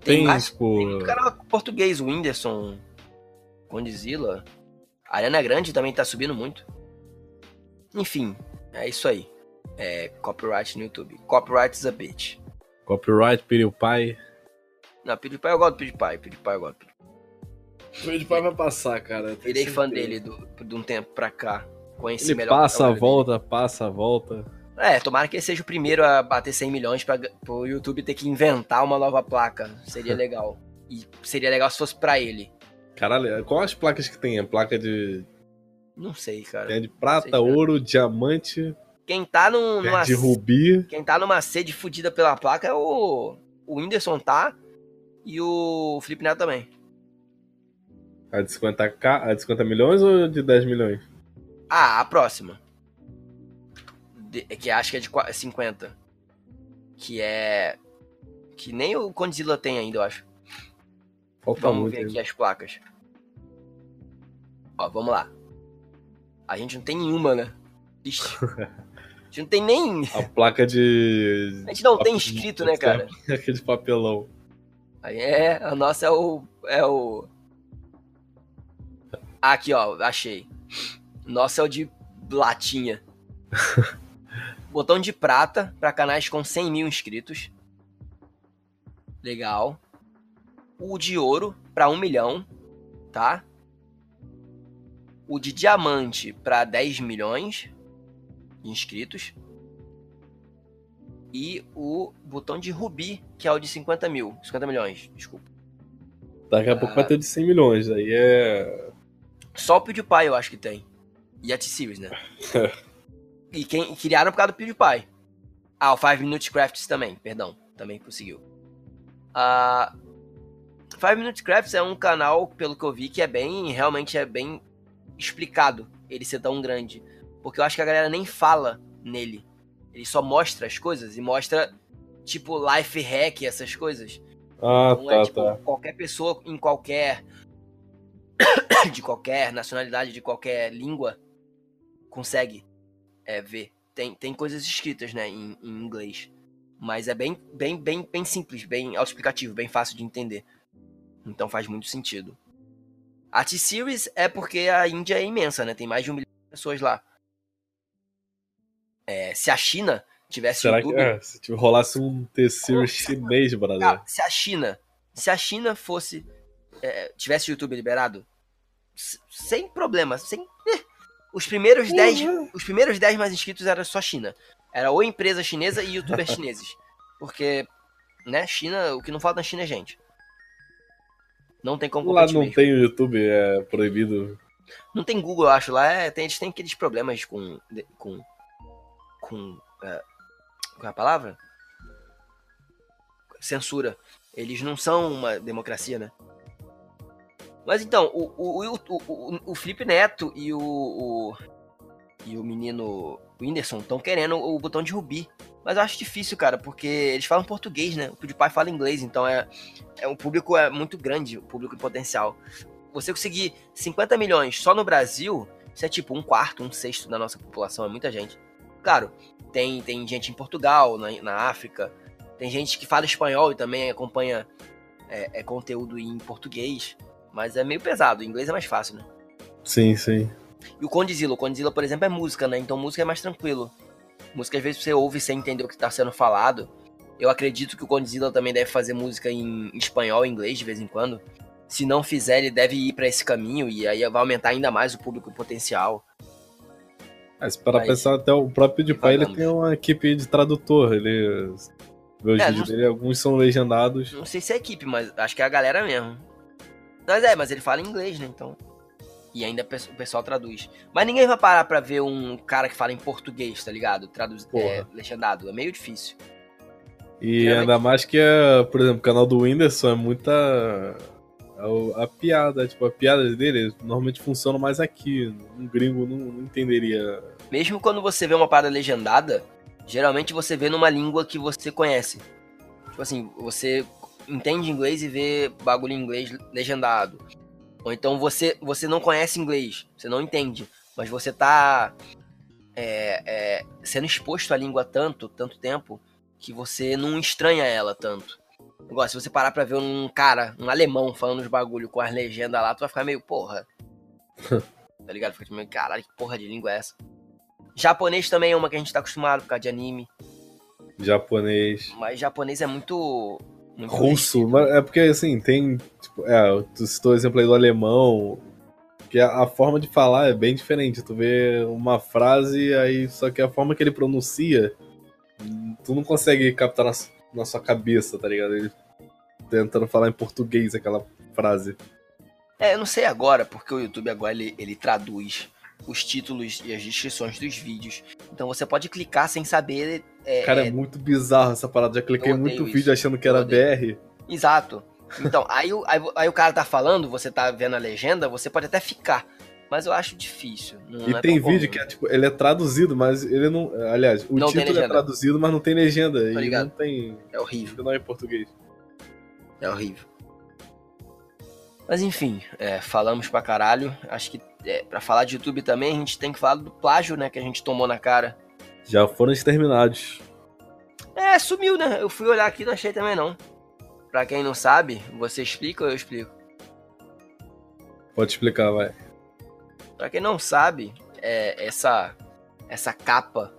Tem, mais- tipo. tem canal português, o Whindersson, Condzilla. A Ariana Grande também tá subindo muito. Enfim, é isso aí. É copyright no YouTube. Copyright is a bitch. Copyright, PewDiePie. Não, PewDiePie eu gosto do PewDiePie. PewDiePie eu gosto. PewDiePie vai passar, cara. Virei fã dele do, de um tempo pra cá. Conheci Ele melhor o passa, volta, passa, volta. dele. É, tomara que ele seja o primeiro a bater 100 milhões pra o YouTube ter que inventar uma nova placa. Seria (laughs) legal. E seria legal se fosse pra ele. Caralho, qual as placas que tem? A placa de, Não sei, cara. tem a de prata, Sei, ouro, diamante, Quem tá num, numa de rubi. Quem tá numa sede fudida pela placa é o. O Whindersson tá. E o Felipe Neto também. A de 50k, a de 50 milhões ou de 10 milhões? Ah, a próxima. De- que acho que é de qua- 50. Que é. Que nem o Condzilla tem ainda, eu acho. Vamos ver aqui as placas. Ó, vamos lá. A gente não tem nenhuma, né? Ixi. (laughs) A gente não tem nem. A placa de. A gente não tem inscrito, né, cara? (laughs) Aquele papelão. Aí É, a nossa é o. É o. Aqui, ó, achei. Nossa é o de latinha. (laughs) Botão de prata para canais com 100 mil inscritos. Legal. O de ouro para 1 milhão, tá? O de diamante para 10 milhões inscritos. E o botão de rubi, que é o de 50 mil. 50 milhões, desculpa. Daqui a pouco vai ter o de 100 milhões. Aí é. Só o PewDiePie eu acho que tem. E a T-Series, né? (laughs) e quem e criaram por causa do PewDiePie. Ah, o 5 Minutes Crafts também, perdão. Também conseguiu. Ah, 5 Minutes Crafts é um canal, pelo que eu vi, que é bem, realmente é bem explicado ele ser tão grande. Porque eu acho que a galera nem fala nele. Ele só mostra as coisas e mostra, tipo, life hack, essas coisas. Ah, Não tá, é tipo tá. qualquer pessoa em qualquer. (coughs) de qualquer nacionalidade, de qualquer língua, consegue é, ver. Tem, tem coisas escritas, né, em, em inglês. Mas é bem, bem, bem, bem simples, bem autoexplicativo, bem fácil de entender. Então faz muito sentido. A T-Series é porque a Índia é imensa, né? Tem mais de um milhão de pessoas lá. É, se a China tivesse Será que YouTube, é, se tipo, rolasse um T-Series chinês, brother? Cara, se a China, se a China fosse é, tivesse o YouTube liberado, sem problema, sem eh, os primeiros 10, os primeiros 10 mais inscritos era só China. Era ou empresa chinesa e youtubers (laughs) chineses. Porque, né, China, o que não falta na China é gente. Não tem como Lá não mesmo. tem o YouTube, é proibido. Não tem Google, eu acho. Lá é, tem, eles têm aqueles problemas com. com. Com. É, qual é a palavra? Censura. Eles não são uma democracia, né? Mas então, o, o, o, o, o, Felipe Neto e o, o. e o menino Whindersson estão querendo o botão de Rubi. Mas eu acho difícil, cara, porque eles falam português, né? O PewDiePie fala inglês, então é, é um público é muito grande, o público em potencial você conseguir 50 milhões só no Brasil, isso é tipo um quarto, um sexto da nossa população, é muita gente. Claro, tem, tem gente em Portugal, na, na África, tem gente que fala espanhol e também acompanha é, é, conteúdo em português, mas é meio pesado, o inglês é mais fácil, né? Sim, sim. E o Condzilla, o Condzilla, por exemplo, é música, né? Então música é mais tranquilo. Música às vezes você ouve sem entender o que tá sendo falado. Eu acredito que o Godzilla também deve fazer música em espanhol e inglês de vez em quando. Se não fizer, ele deve ir para esse caminho e aí vai aumentar ainda mais o público potencial. Mas para Mas, pensar, até o próprio de pai ele tem uma equipe de tradutor. Ele. É, vídeos não... dele, alguns são legendados. Não sei se é equipe, mas acho que é a galera mesmo. Mas é, mas ele fala inglês, né? Então. E ainda o pessoal traduz. Mas ninguém vai parar pra ver um cara que fala em português, tá ligado? Traduz, é, legendado. É meio difícil. E Realmente... ainda mais que, é, por exemplo, o canal do Whindersson é muita. A, a, piada, tipo, a piada dele normalmente funciona mais aqui. Um gringo não, não entenderia. Mesmo quando você vê uma parada legendada, geralmente você vê numa língua que você conhece. Tipo assim, você entende inglês e vê bagulho em inglês legendado. Ou então você, você não conhece inglês, você não entende, mas você tá é, é, sendo exposto à língua tanto, tanto tempo, que você não estranha ela tanto. Se você parar pra ver um cara, um alemão, falando os bagulho com as legendas lá, tu vai ficar meio, porra. (laughs) tá ligado? Fica meio, caralho, que porra de língua é essa? Japonês também é uma que a gente tá acostumado por causa de anime. Japonês. Mas japonês é muito. muito Russo. Mas é porque, assim, tem. Tipo, é, tu citou o exemplo aí do alemão. Que a, a, forma de falar é bem diferente. Tu vê uma frase, aí só que a forma que ele pronuncia tu não consegue captar na, na sua cabeça, tá ligado? Ele tentando falar em português aquela frase. É, eu não sei agora, porque o YouTube agora ele, ele traduz os títulos e as descrições dos vídeos. Então você pode clicar sem saber. É, Cara, é, é muito bizarro essa parada. Já cliquei muito isso. vídeo achando que era BR. Exato. Então, (laughs) aí, aí, aí, o cara tá falando, você tá vendo a legenda, você pode até ficar mas eu acho difícil. e é tem vídeo comum. que é, tipo, ele é traduzido, mas ele não. Aliás, o não título é traduzido, mas não tem legenda. Tá e não tem. É horrível. Não é em português. É horrível. Mas enfim, é, falamos pra caralho. Acho que é, pra falar de YouTube também, a gente tem que falar do plágio, né? Que a gente tomou na cara. Já foram exterminados. É, sumiu, né? Eu fui olhar aqui e não achei também não. Pra quem não sabe, você explica ou eu explico? Pode explicar, vai. Para quem não sabe, é, essa essa capa,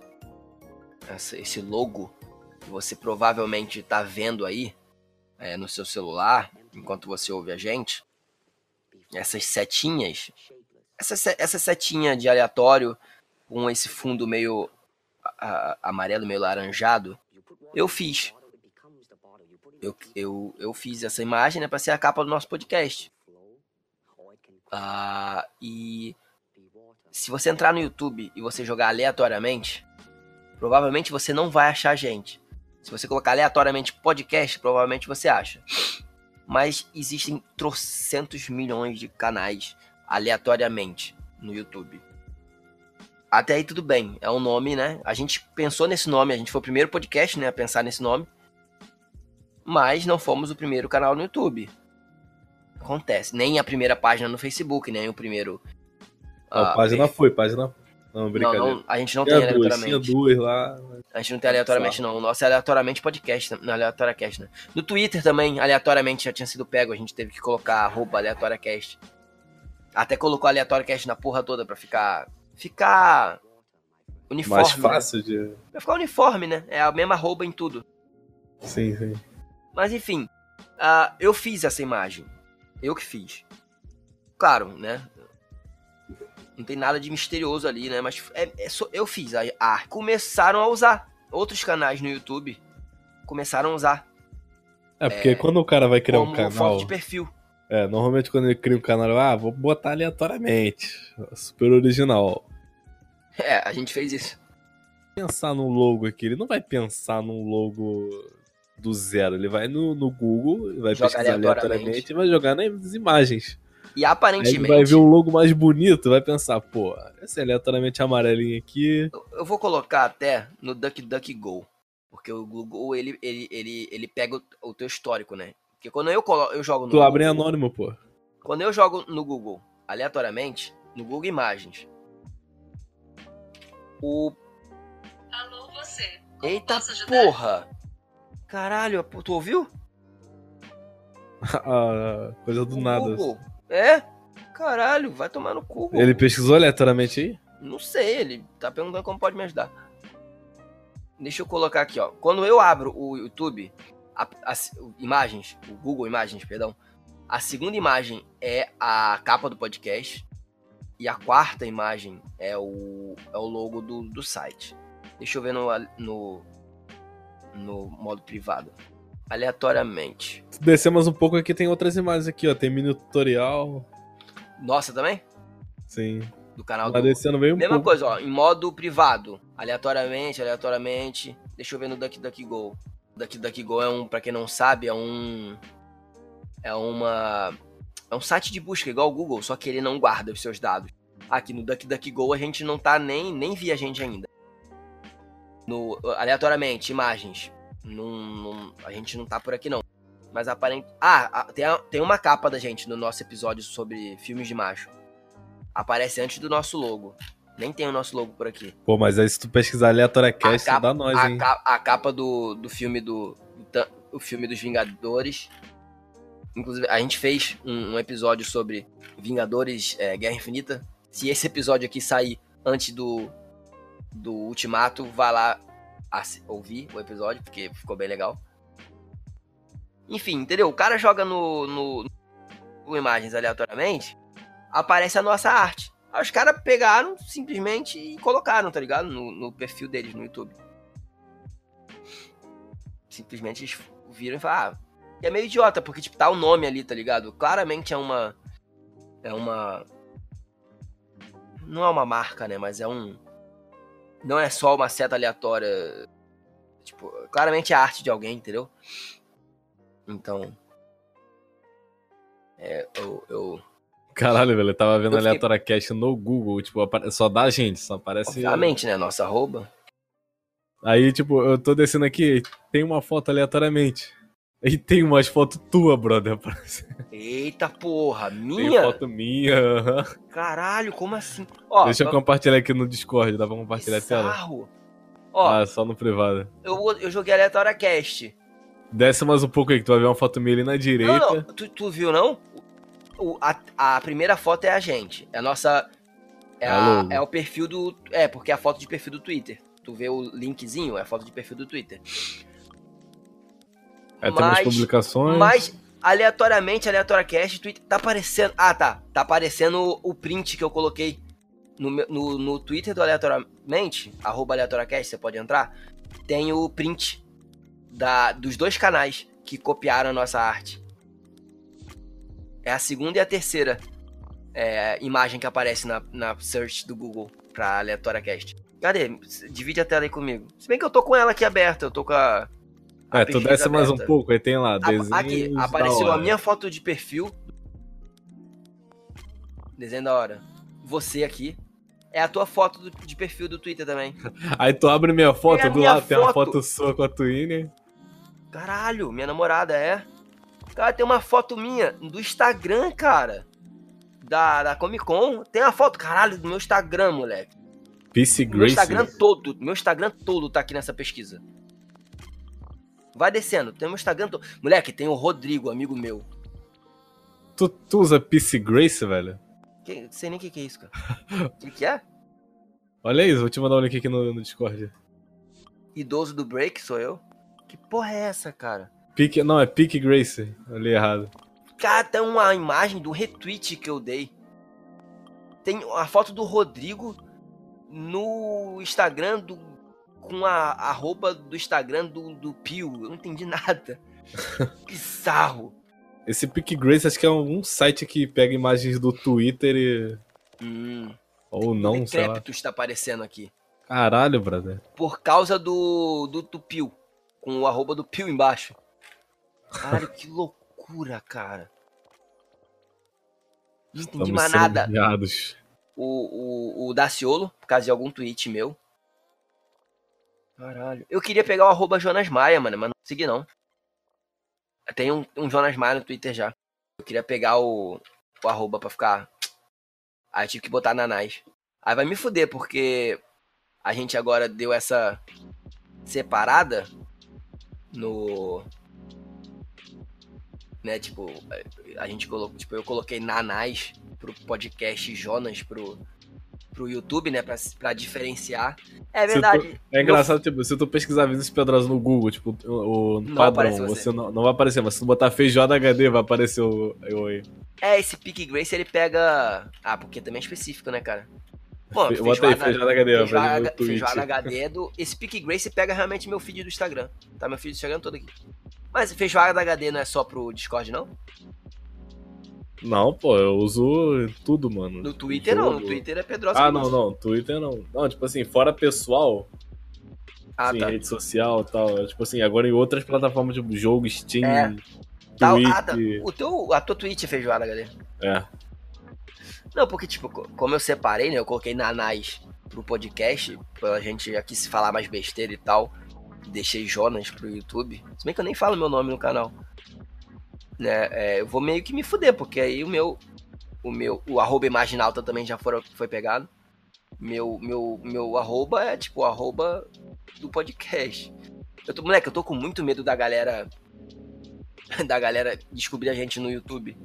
essa, esse logo que você provavelmente está vendo aí é, no seu celular, enquanto você ouve a gente, essas setinhas, essa, essa setinha de aleatório com esse fundo meio a, amarelo, meio laranjado, eu fiz. Eu, eu, eu fiz essa imagem né, para ser a capa do nosso podcast. Ah, e se você entrar no YouTube e você jogar aleatoriamente, provavelmente você não vai achar gente. Se você colocar aleatoriamente podcast, provavelmente você acha. Mas existem trocentos milhões de canais aleatoriamente no YouTube. Até aí tudo bem, é um nome, né? A gente pensou nesse nome, a gente foi o primeiro podcast, né, a pensar nesse nome. Mas não fomos o primeiro canal no YouTube. Acontece, nem a primeira página no Facebook, nem o primeiro não, ah, página foi, página. Não, brincadeira. Não, não, a gente não tem, tem aleatoriamente. Tinha duas lá. A gente não tem aleatoriamente, não. O nosso é aleatoriamente podcast, na aleatoriacast, né? No Twitter também, aleatoriamente já tinha sido pego, a gente teve que colocar arroba aleatoriacast. Até colocou aleatoriacast na porra toda pra ficar. Ficar. Uniforme. Mais né? fácil né? de. Pra ficar uniforme, né? É a mesma arroba em tudo. Sim, sim. Mas enfim, uh, eu fiz essa imagem. Eu que fiz. Claro, né? Não tem nada de misterioso ali, né? Mas é, é eu fiz a arte. Começaram a usar. Outros canais no YouTube começaram a usar. É, porque é, quando o cara vai criar um canal. Foto de perfil. É, normalmente quando ele cria um canal, ah, vou botar aleatoriamente. Super original. É, a gente fez isso. Pensar num logo aqui, ele não vai pensar num logo do zero. Ele vai no, no Google, vai Joga pesquisar aleatoriamente. aleatoriamente e vai jogar nas imagens. E aparentemente. Aí vai ver um logo mais bonito, vai pensar, pô, esse é aleatoriamente amarelinho aqui. Eu, vou colocar até no DuckDuckGo. Porque o Google, ele, ele, ele, ele pega o, o teu histórico, né? Porque quando eu, colo, eu jogo no Tu Google, abre em anônimo, pô. Quando eu jogo no Google, aleatoriamente, no Google Imagens, o. Alô, você. Como Eita porra! Caralho, tu ouviu? (laughs) ah, coisa do o nada. Google, é? Caralho, vai tomar no cu. Ele pesquisou aleatoriamente aí? Não sei, ele tá perguntando como pode me ajudar. Deixa eu colocar aqui, ó. Quando eu abro o YouTube, a- as imagens, o Google Imagens, perdão, a segunda imagem é a capa do podcast e a quarta imagem é o, é o logo do, do site. Deixa eu ver no, no, no modo privado. Aleatoriamente. Mais um pouco aqui, tem outras imagens aqui, ó. Tem mini tutorial. Nossa, também? Sim. Do canal Vai do... descendo bem um Mesma pouco. coisa, ó, em modo privado, aleatoriamente, aleatoriamente. Deixa eu ver no DuckDuckGo. DuckDuckGo é um, pra quem não sabe, é um é uma é um site de busca igual o Google, só que ele não guarda os seus dados. Aqui no DuckDuckGo a gente não tá nem nem via gente ainda. No aleatoriamente, imagens. Não, não- a gente não tá por aqui não. Mas aparente. Ah, tem, a- tem uma capa da gente no nosso episódio sobre filmes de macho. Aparece antes do nosso logo. Nem tem o nosso logo por aqui. Pô, mas aí se tu pesquisar aleatória cast, capa- dá nós, a, hein? a capa do, do filme do. O filme dos Vingadores. Inclusive, a gente fez um, um episódio sobre Vingadores é, Guerra Infinita. Se esse episódio aqui sair antes do, do Ultimato, vá lá ouvir o episódio, porque ficou bem legal. Enfim, entendeu? O cara joga no, no, no imagens aleatoriamente, aparece a nossa arte. Aí os caras pegaram simplesmente e colocaram, tá ligado? No, no perfil deles no YouTube. Simplesmente eles viram e falaram, ah, e é meio idiota, porque tipo, tá o nome ali, tá ligado? Claramente é uma. É uma. Não é uma marca, né? Mas é um. Não é só uma seta aleatória. Tipo, claramente é a arte de alguém, entendeu? Então. É, eu. eu Caralho, velho, eu tava vendo Eu fiquei- aleatória cast no Google, tipo, só dá gente, só aparece. obviamente, né? Nossa arroba. Aí, tipo, eu tô descendo aqui, tem uma foto aleatoriamente. E tem umas fotos tua, brother. Eita porra, Tem minha? foto minha. Caralho, como assim? Ó, Deixa eu compartilhar aqui no Discord, dá pra compartilhar a tela? bizarro. Ó, Ah, só no privado. eu, eu joguei Aleatória Cast. Desce mais um pouco aí, que tu vai ver uma foto minha ali na direita. Não, não, tu, tu viu não? O, a, a primeira foto é a gente. É a nossa. É, É a é o perfil do. É, porque é a foto de perfil do Twitter. Tu vê o linkzinho, é a foto de perfil do Twitter. Umas mas- publicações. Mas, aleatoriamente, Aleatória Cast, Twitter tá aparecendo. Ah, tá. Tá aparecendo o print que eu coloquei no, no, no Twitter do Aleatoriamente, arroba AleatóriaCast, você pode entrar. Tem o print da, dos dois canais que copiaram a nossa arte. É a segunda e a terceira é, imagem que aparece na, na search do Google pra AleatóriaCast. Cadê? Divide a tela aí comigo. Se bem que eu tô com ela aqui aberta, eu tô com a. É, tu pesquisa desce mais um aberta. pouco, aí tem lá, A- desenhos Aqui, apareceu a minha foto de perfil. Desenho da hora. Você aqui. É a tua foto do- de perfil do Twitter também. (laughs) Aí tu abre minha foto, É do minha lado tem uma foto. sua com a Twine. Caralho, minha namorada é. Cara, tem uma foto minha do Instagram, cara. Da, da Comic Con. Tem uma foto, caralho, do meu Instagram, moleque. Meu Grace. Instagram todo, meu Instagram todo tá aqui nessa pesquisa. Vai descendo, tem meu Instagram todo. Moleque, tem o Rodrigo, amigo meu. Tu, tu usa PC Grace, velho? Que, sei nem o que, que é isso, cara. O (laughs) que, que é? Olha isso, vou te mandar um link aqui no, no Discord. Idoso do break sou eu? Que porra é essa, cara? Pique, não, é Pique Grace. Olhei errado. Cara, tem uma imagem do retweet que eu dei. Tem a foto do Rodrigo no Instagram do. Com a arroba do Instagram do, do Pio. Eu não entendi nada. (laughs) Bizarro. Esse Pique Grace acho que é um site que pega imagens do Twitter e. Hum, Ou não, sei lá. Está aparecendo aqui. Caralho, brother. Por causa do, do, do Pio. Com o arroba do Pio embaixo. Caralho, que loucura, cara. Não entendi Estamos mais nada. o, o, o Daciolo, por causa de algum tweet meu. Caralho. Eu queria pegar o arroba Jonas Maia, mano, mas não consegui não. Tem um, um Jonas Maia no Twitter já. Eu queria pegar o, o arroba pra ficar. Aí tive que botar nanás. Aí vai me fuder, porque a gente agora deu essa separada no. Né, tipo, a gente colocou. Tipo, eu coloquei nanás pro podcast Jonas pro, pro YouTube, né? Pra, pra diferenciar. É verdade. É engraçado, tipo, se tu pesquisar Vinícius Pedrosa no Google, tipo, o, o Não padrão, aparece você. você não, não vai aparecer, mas se tu botar feijoada HD, vai aparecer o eu aí. É, esse Pick Grace ele pega. Ah, porque também é específico, né, cara? Pô, Fe- Bota aí, feijoada HD, Feijoada, feijoada HD é do. Esse Pick Grace pega realmente meu feed do Instagram. Tá meu feed do Instagram todo aqui. Mas feijoada HD não é só pro Discord, não? Não, pô, eu uso tudo, mano. No Twitter não, no Jogo. Twitter é Pedrosa. Ah, não, não, Twitter não. Não, tipo assim, fora pessoal, Ah, assim, tá. rede social e tal. Tipo assim, agora em outras plataformas, tipo jogo, Steam, É. Tá, Twitch. ah, tá. O teu, a tua Twitch é feijoada HD. É. Não, porque, tipo, co- como eu separei, né? Eu coloquei Nanás pro podcast, pra gente aqui se falar mais besteira e tal. Deixei Jonas pro YouTube. Se bem que eu nem falo meu nome no canal. Né? é, eu vou meio que me fuder, porque aí o meu. O meu. O arroba imaginalta também já foram, foi pegado. Meu, meu, meu arroba é tipo o arroba do podcast. Eu tô, moleque, eu tô com muito medo da galera. (laughs) Da galera descobrir a gente no YouTube.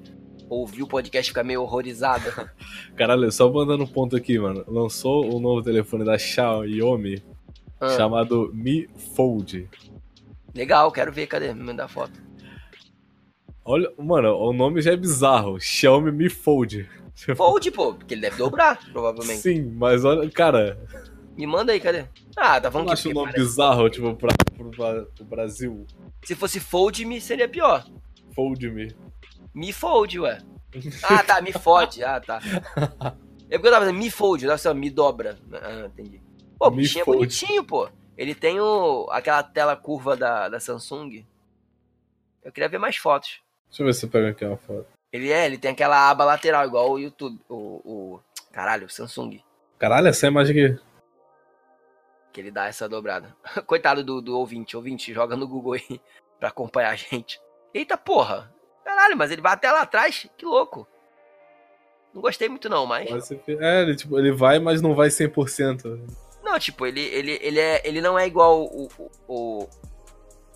Ouvir o podcast e ficar meio horrorizada. (laughs) Caralho, só mandando um ponto aqui, mano. Lançou o novo telefone da Xiaomi Ah. chamado Mi Fold. Legal, quero ver, cadê? Me manda a foto. Olha, mano, o nome já é bizarro. Xiaomi Mi Fold. (laughs) Fold, pô, porque ele deve dobrar, provavelmente. Sim, mas olha, cara, Me manda aí, cadê? Ah, tá falando que acho o nome parece- bizarro, tipo, pra, pro, pra- pro Brasil. se fosse Fold Me seria pior. Fold Me. Me Fold, ué. (laughs) Ah, tá, me fode. Ah, tá. É porque eu tava dizendo me fold, nossa, me dobra. Ah, entendi. Pô, o bichinho é fold. bonitinho, pô. Ele tem o, aquela tela curva da, da Samsung. Eu queria ver mais fotos. Deixa eu ver se eu pego aqui uma foto. Ele é, ele tem aquela aba lateral, igual o YouTube. O. o caralho, o Samsung. Caralho, essa é a imagem aqui. Que ele dá essa dobrada. (laughs) Coitado do, do ouvinte. Ouvinte, joga no Google aí (laughs) pra acompanhar a gente. Eita porra! Caralho, mas ele vai até lá atrás? Que louco. Não gostei muito não, mas... É, ele, tipo, ele vai, mas não vai 100%. Não, tipo, ele, ele, ele, é, ele não é igual o, o, o,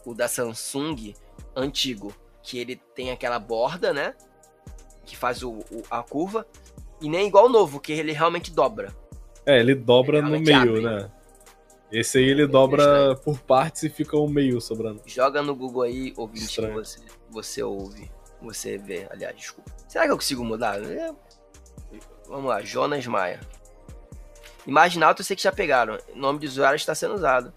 o da Samsung antigo. Que ele tem aquela borda, né? Que faz o, o- a curva. E nem igual o novo, que ele realmente dobra. É, ele dobra Ele no meio, abre. né? Esse aí ele dobra por partes e fica um meio sobrando. Joga no Google aí, ouvinte, que Estranho. você, você ouve. Você vê, aliás, desculpa. Será que eu consigo mudar? É. Vamos lá, Jonas Maia. Imaginalto eu sei que já pegaram. O nome de usuário está sendo usado.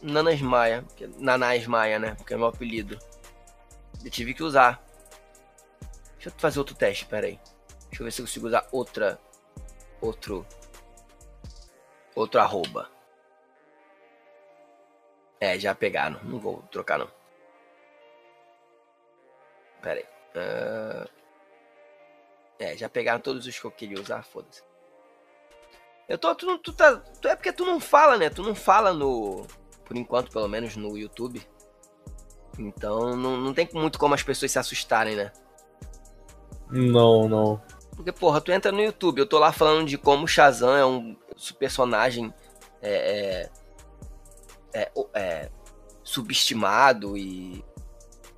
Nanas Maia. que- Nanás Maia, né? Porque é meu apelido. Eu tive que usar. Deixa eu fazer outro teste, pera aí. Deixa eu ver se eu consigo usar outra. Outro. Outro arroba. É, já pegaram. Não vou trocar, não. Pera aí. Ah, É, já pegaram todos os que eu queria usar, foda-se. Eu tô. Tu, tu tá. Tu é porque tu não fala, né? Tu não fala no. Por enquanto, pelo menos no YouTube. Então não, não tem muito como as pessoas se assustarem, né? Não, não. Porque, porra, tu entra no YouTube, eu tô lá falando de como o Shazam é um personagem é, é, é, é, subestimado e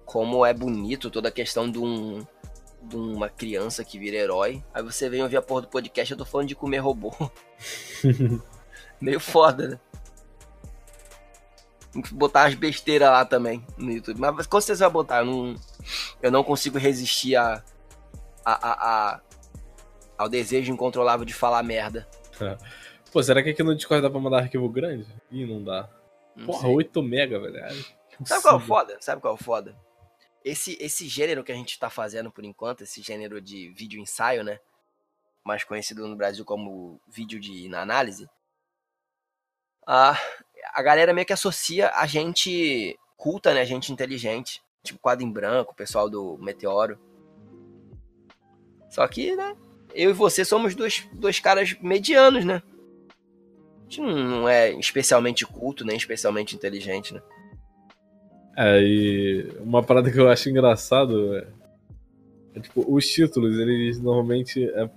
como é bonito toda a questão de, um, de uma criança que vira herói. Aí você vem ouvir a porra do podcast, eu tô falando de comer robô. (laughs) Meio foda, né? Tem que botar as besteiras lá também no YouTube. Mas com certeza vai botar. Eu não, eu não consigo resistir a, a, a, a- ao desejo incontrolável de falar merda. Pô, será que aqui no Discord dá pra mandar arquivo grande? Ih, não dá. Não Porra, sei. 8 mega, velho. É Sabe qual é o foda? Sabe qual é o foda? Esse, esse gênero que a gente tá fazendo por enquanto, esse gênero de vídeo ensaio, né? Mais conhecido no Brasil como vídeo de na análise. A, a galera meio que associa a gente culta, né? A gente inteligente. Tipo quadro em branco, o pessoal do Meteoro. Só que, né? Eu e você somos dois, dois caras medianos, né? A gente não, é especialmente culto, nem especialmente inteligente, né? É, e uma parada que eu acho engraçado é, é, tipo, os títulos, eles normalmente é,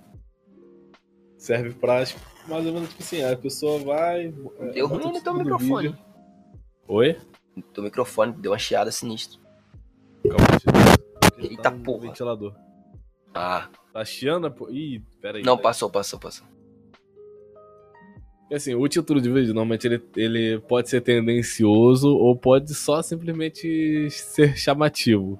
servem pra, tipo, mais ou menos, tipo assim, a pessoa vai... é, Deu ruim o no teu microfone. vídeo. Oi? Teu microfone deu uma chiada sinistra. Calma, Eita tá no porra. ventilador. Ah, Tá chiando? pô? Ih, pera aí. não, passou, passou, passou. E assim, o título de vídeo, normalmente, ele, ele pode ser tendencioso ou pode só simplesmente ser chamativo.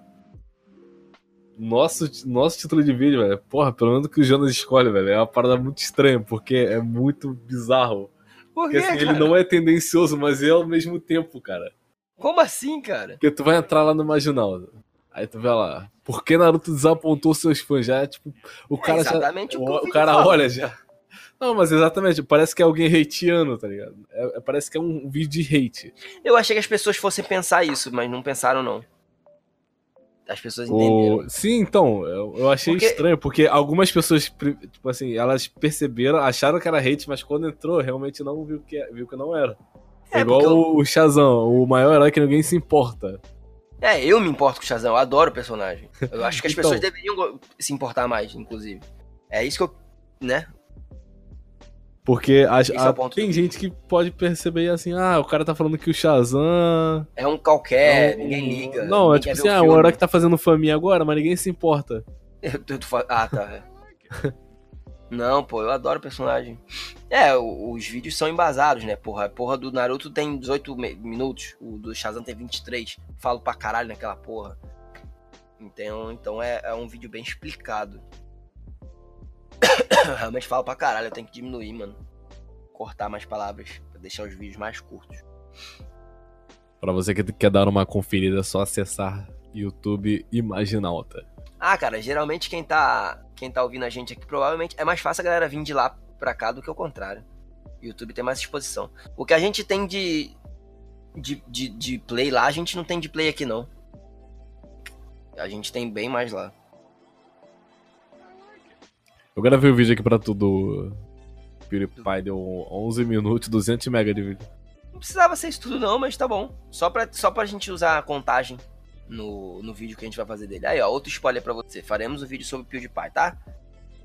Nosso, nosso título de vídeo, velho, porra, pelo menos que o Jonas escolhe, velho, é uma parada muito estranha, porque é muito bizarro. Por Porque quê, assim, cara? ele não é tendencioso, mas é ao mesmo tempo, cara. Como assim, cara? Porque tu vai entrar lá no Marginal. Aí tu vê lá, por que Naruto desapontou seus fãs? Já é tipo, o cara já. exatamente o que o o, cara fala. olha já. Não, mas exatamente, parece que é alguém hateando, tá ligado? É- é- parece que é um vídeo de hate. Eu achei que as pessoas fossem pensar isso, mas não pensaram, não. As pessoas entenderam. O... Sim, então, eu, eu achei Porque- estranho, porque algumas pessoas, tipo assim, elas perceberam, acharam que era hate, mas quando entrou, realmente não viu que, viu que não era. É, É, igual eu- o, Shazam, o maior herói que ninguém se importa. É, eu me importo com o Shazam, eu adoro o personagem. Eu acho que as Então. pessoas deveriam se importar mais, inclusive. É isso que eu. Né? Porque é a- o ponto tem gente que pode perceber assim, ah, o cara tá falando que o Shazam. É um qualquer, é um- ninguém liga. Não, é ninguém tipo quer assim, o ah, um filme. herói que tá fazendo faminha agora, mas ninguém se importa. (laughs) Ah, tá. é. Não, pô, eu adoro o personagem. É, o- os vídeos são embasados, né, porra? A porra do Naruto tem 18 me- minutos, o do Shazam tem 23. Falo pra caralho naquela porra. Então, então é, é um vídeo bem explicado. (coughs) Realmente falo pra caralho, eu tenho que diminuir, mano. Cortar mais palavras, pra deixar os vídeos mais curtos. Pra você que quer dar uma conferida, é só acessar YouTube Imaginalta. Ah, cara, geralmente quem tá, quem tá ouvindo a gente aqui, provavelmente é mais fácil a galera vir de lá pra cá do que o contrário. YouTube tem mais exposição. O que a gente tem de, de, de, de play lá, a gente não tem de play aqui, não. A gente tem bem mais lá. Eu gravei o vídeo aqui pra tudo. PewDiePie deu 11 minutos, 200 mega de vídeo. Não precisava ser isso tudo, não, mas tá bom. Só pra, só pra gente usar a contagem no, no vídeo que a gente vai fazer dele. Aí, ó, outro spoiler pra você. Faremos o vídeo sobre o PewDiePie, tá?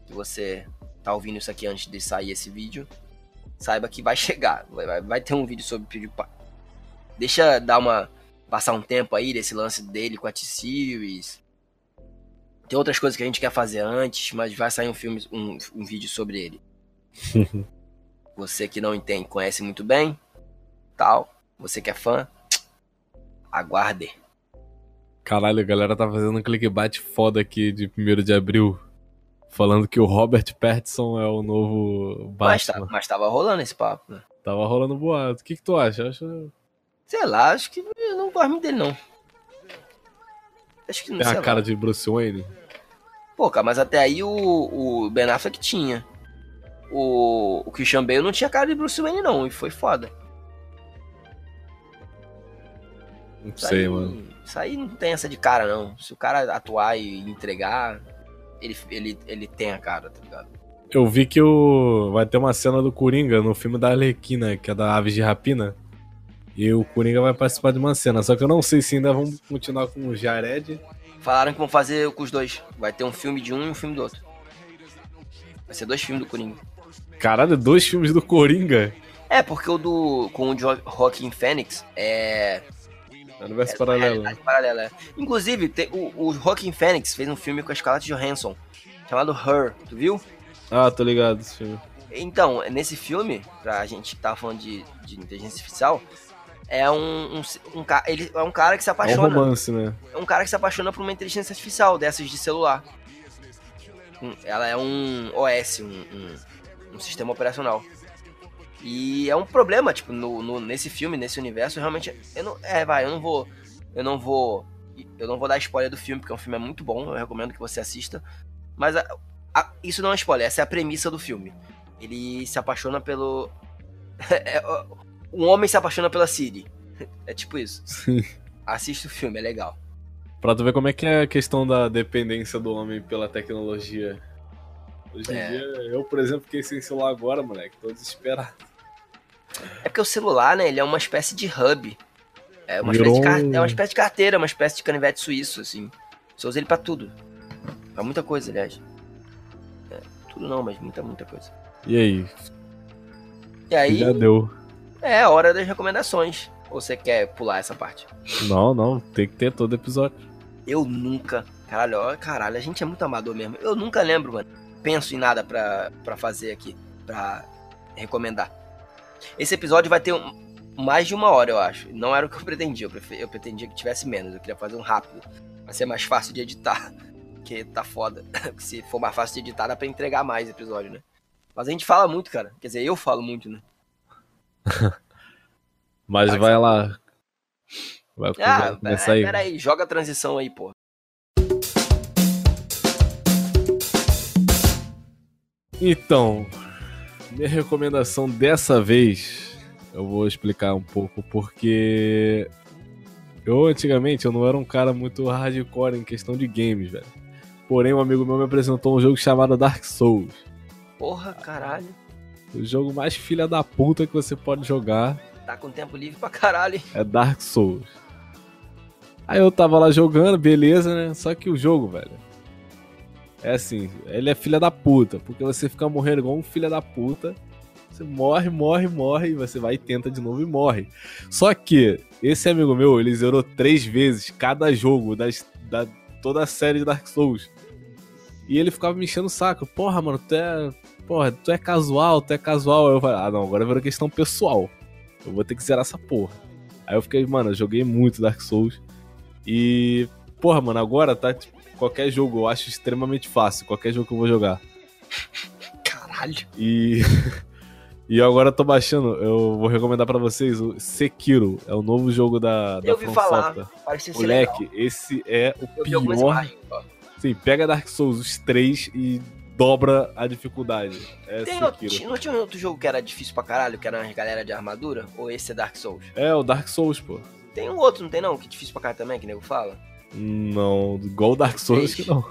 Se você tá ouvindo isso aqui antes de sair esse vídeo, saiba que vai (laughs) chegar. Vai, vai, vai ter um vídeo sobre o PewDiePie. Deixa dar uma. passar um tempo aí desse lance dele com a T-Series. Tem outras coisas que a gente quer fazer antes, mas vai sair um filme, um, um vídeo sobre ele. (laughs) Você que não entende, conhece muito bem, tal. Você que é fã, aguarde. Caralho, a galera tá fazendo um clickbait foda aqui de 1 de abril. Falando que o Robert Pattinson é o novo Mas, tá, Batman. mas tava rolando esse papo, né? Tava rolando boato. O que, que tu acha? Acho Sei lá, acho que eu não gosto muito dele, não. Acho que não tem a lá. cara de Bruce Wayne. Pô, cara, mas até aí o, o Ben Affleck tinha. O, o Christian Bale não tinha cara de Bruce Wayne, não, e foi foda. Não Isso sei, aí, mano. Isso aí não tem essa de cara, não. Se o cara atuar e entregar, ele, ele, ele tem a cara, tá ligado? Eu vi que o... vai ter uma cena do Coringa no filme da Arlequina, que é da Aves de Rapina. E o Coringa vai participar de uma cena. Só que eu não sei se ainda vão continuar com o Jared. Falaram que vão fazer com os dois. Vai ter um filme de um e um filme do outro. Vai ser dois filmes do Coringa. Caralho, dois filmes do Coringa. É, porque o do. com o Jo- Joaquin Phoenix é. Universo é paralelo. realidade paralela. é. Inclusive, tem- o, o Joaquin Phoenix fez um filme com a Scarlett Johansson. Chamado Her, tu viu? Ah, tô ligado esse filme. Então, nesse filme, pra gente que tava falando de, de inteligência artificial, é um, um, um ele é um cara que se É um apaixona. romance, né? É um cara que se apaixona por uma inteligência artificial dessas de celular. Ela é um OS, um, um, um sistema operacional. E é um problema, tipo, no, no- nesse filme, nesse universo, realmente. Eu não, é, vai, eu não vou. Eu não vou. Eu não vou dar spoiler do filme, porque é um filme muito bom, eu recomendo que você assista. Mas a- a- isso não é spoiler, essa é a premissa do filme. Ele se apaixona pelo. (laughs) um homem se apaixona pela Siri. (laughs) É tipo isso. Sim. Assista o filme, é legal. Pra tu ver como é que é a questão da dependência do homem pela tecnologia. Hoje em É. dia, eu, por exemplo, fiquei sem celular agora, moleque. Tô desesperado. É porque o celular, né, ele é uma espécie de hub. É uma, Virou espécie de, é uma espécie de carteira, uma espécie de canivete suíço, assim. Você usa ele pra tudo. Pra muita coisa, aliás. É, tudo não, mas muita, muita coisa. E aí? E aí, Já deu. É a hora das recomendações. Ou você quer pular essa parte? Não, não. Tem que ter todo episódio. Eu nunca. Caralho, ó, caralho, a gente é muito amador mesmo. Eu nunca lembro, mano. Penso em nada pra, pra fazer aqui. Pra recomendar. Esse episódio vai ter um- mais de uma hora, eu acho. Não era o que eu pretendia. Eu, prefe- eu pretendia que tivesse menos. Eu queria fazer um rápido. Vai ser mais fácil de editar. (laughs) Porque tá foda. (laughs) Se for mais fácil de editar, dá pra entregar mais episódio, né? Mas a gente fala muito, cara. Quer dizer, eu falo muito, né? (laughs) Mas vai lá. Vai, Ah, começar aí. pera aí. Joga a transição aí, pô. Então, minha recomendação dessa vez, eu vou explicar um pouco porque eu antigamente eu não era um cara muito hardcore em questão de games, velho. Porém, um amigo meu me apresentou um jogo chamado Dark Souls. Porra, caralho. O jogo mais filha da puta que você pode jogar Tá com tempo livre pra caralho, hein? é Dark Souls. Aí eu tava lá jogando, beleza, né? Só que o jogo, velho. É assim, ele é filha da puta, porque você fica morrendo igual um filha da puta. Você morre, morre, morre, e você vai e tenta de novo e morre. Só que esse amigo meu, ele zerou três vezes cada jogo das, da toda a série de Dark Souls. E ele ficava me enchendo o saco. Porra, mano, tu é. Porra, tu é casual, tu é casual. Eu falei, ah não, agora virou questão pessoal. Eu vou ter que zerar essa porra. Aí eu fiquei, mano, eu joguei muito Dark Souls. E, porra, mano, agora tá tipo, qualquer jogo eu acho extremamente fácil, qualquer jogo que eu vou jogar. Caralho. E (laughs) e eu agora tô baixando, eu vou recomendar pra vocês o Sekiro, é o novo jogo da da Eu ouvi falar. Parece ser legal. Moleque, esse é o Eu pior. Sim, pega Dark Souls os três e dobra a dificuldade. É Tem outro, não tinha outro jogo que era difícil pra caralho, que era uma galera de armadura? Ou esse é Dark Souls? É o Dark Souls, pô. Tem um outro, não tem não? Que é difícil pra caralho também, que nego fala? Não, igual o Dark Souls, acho que não.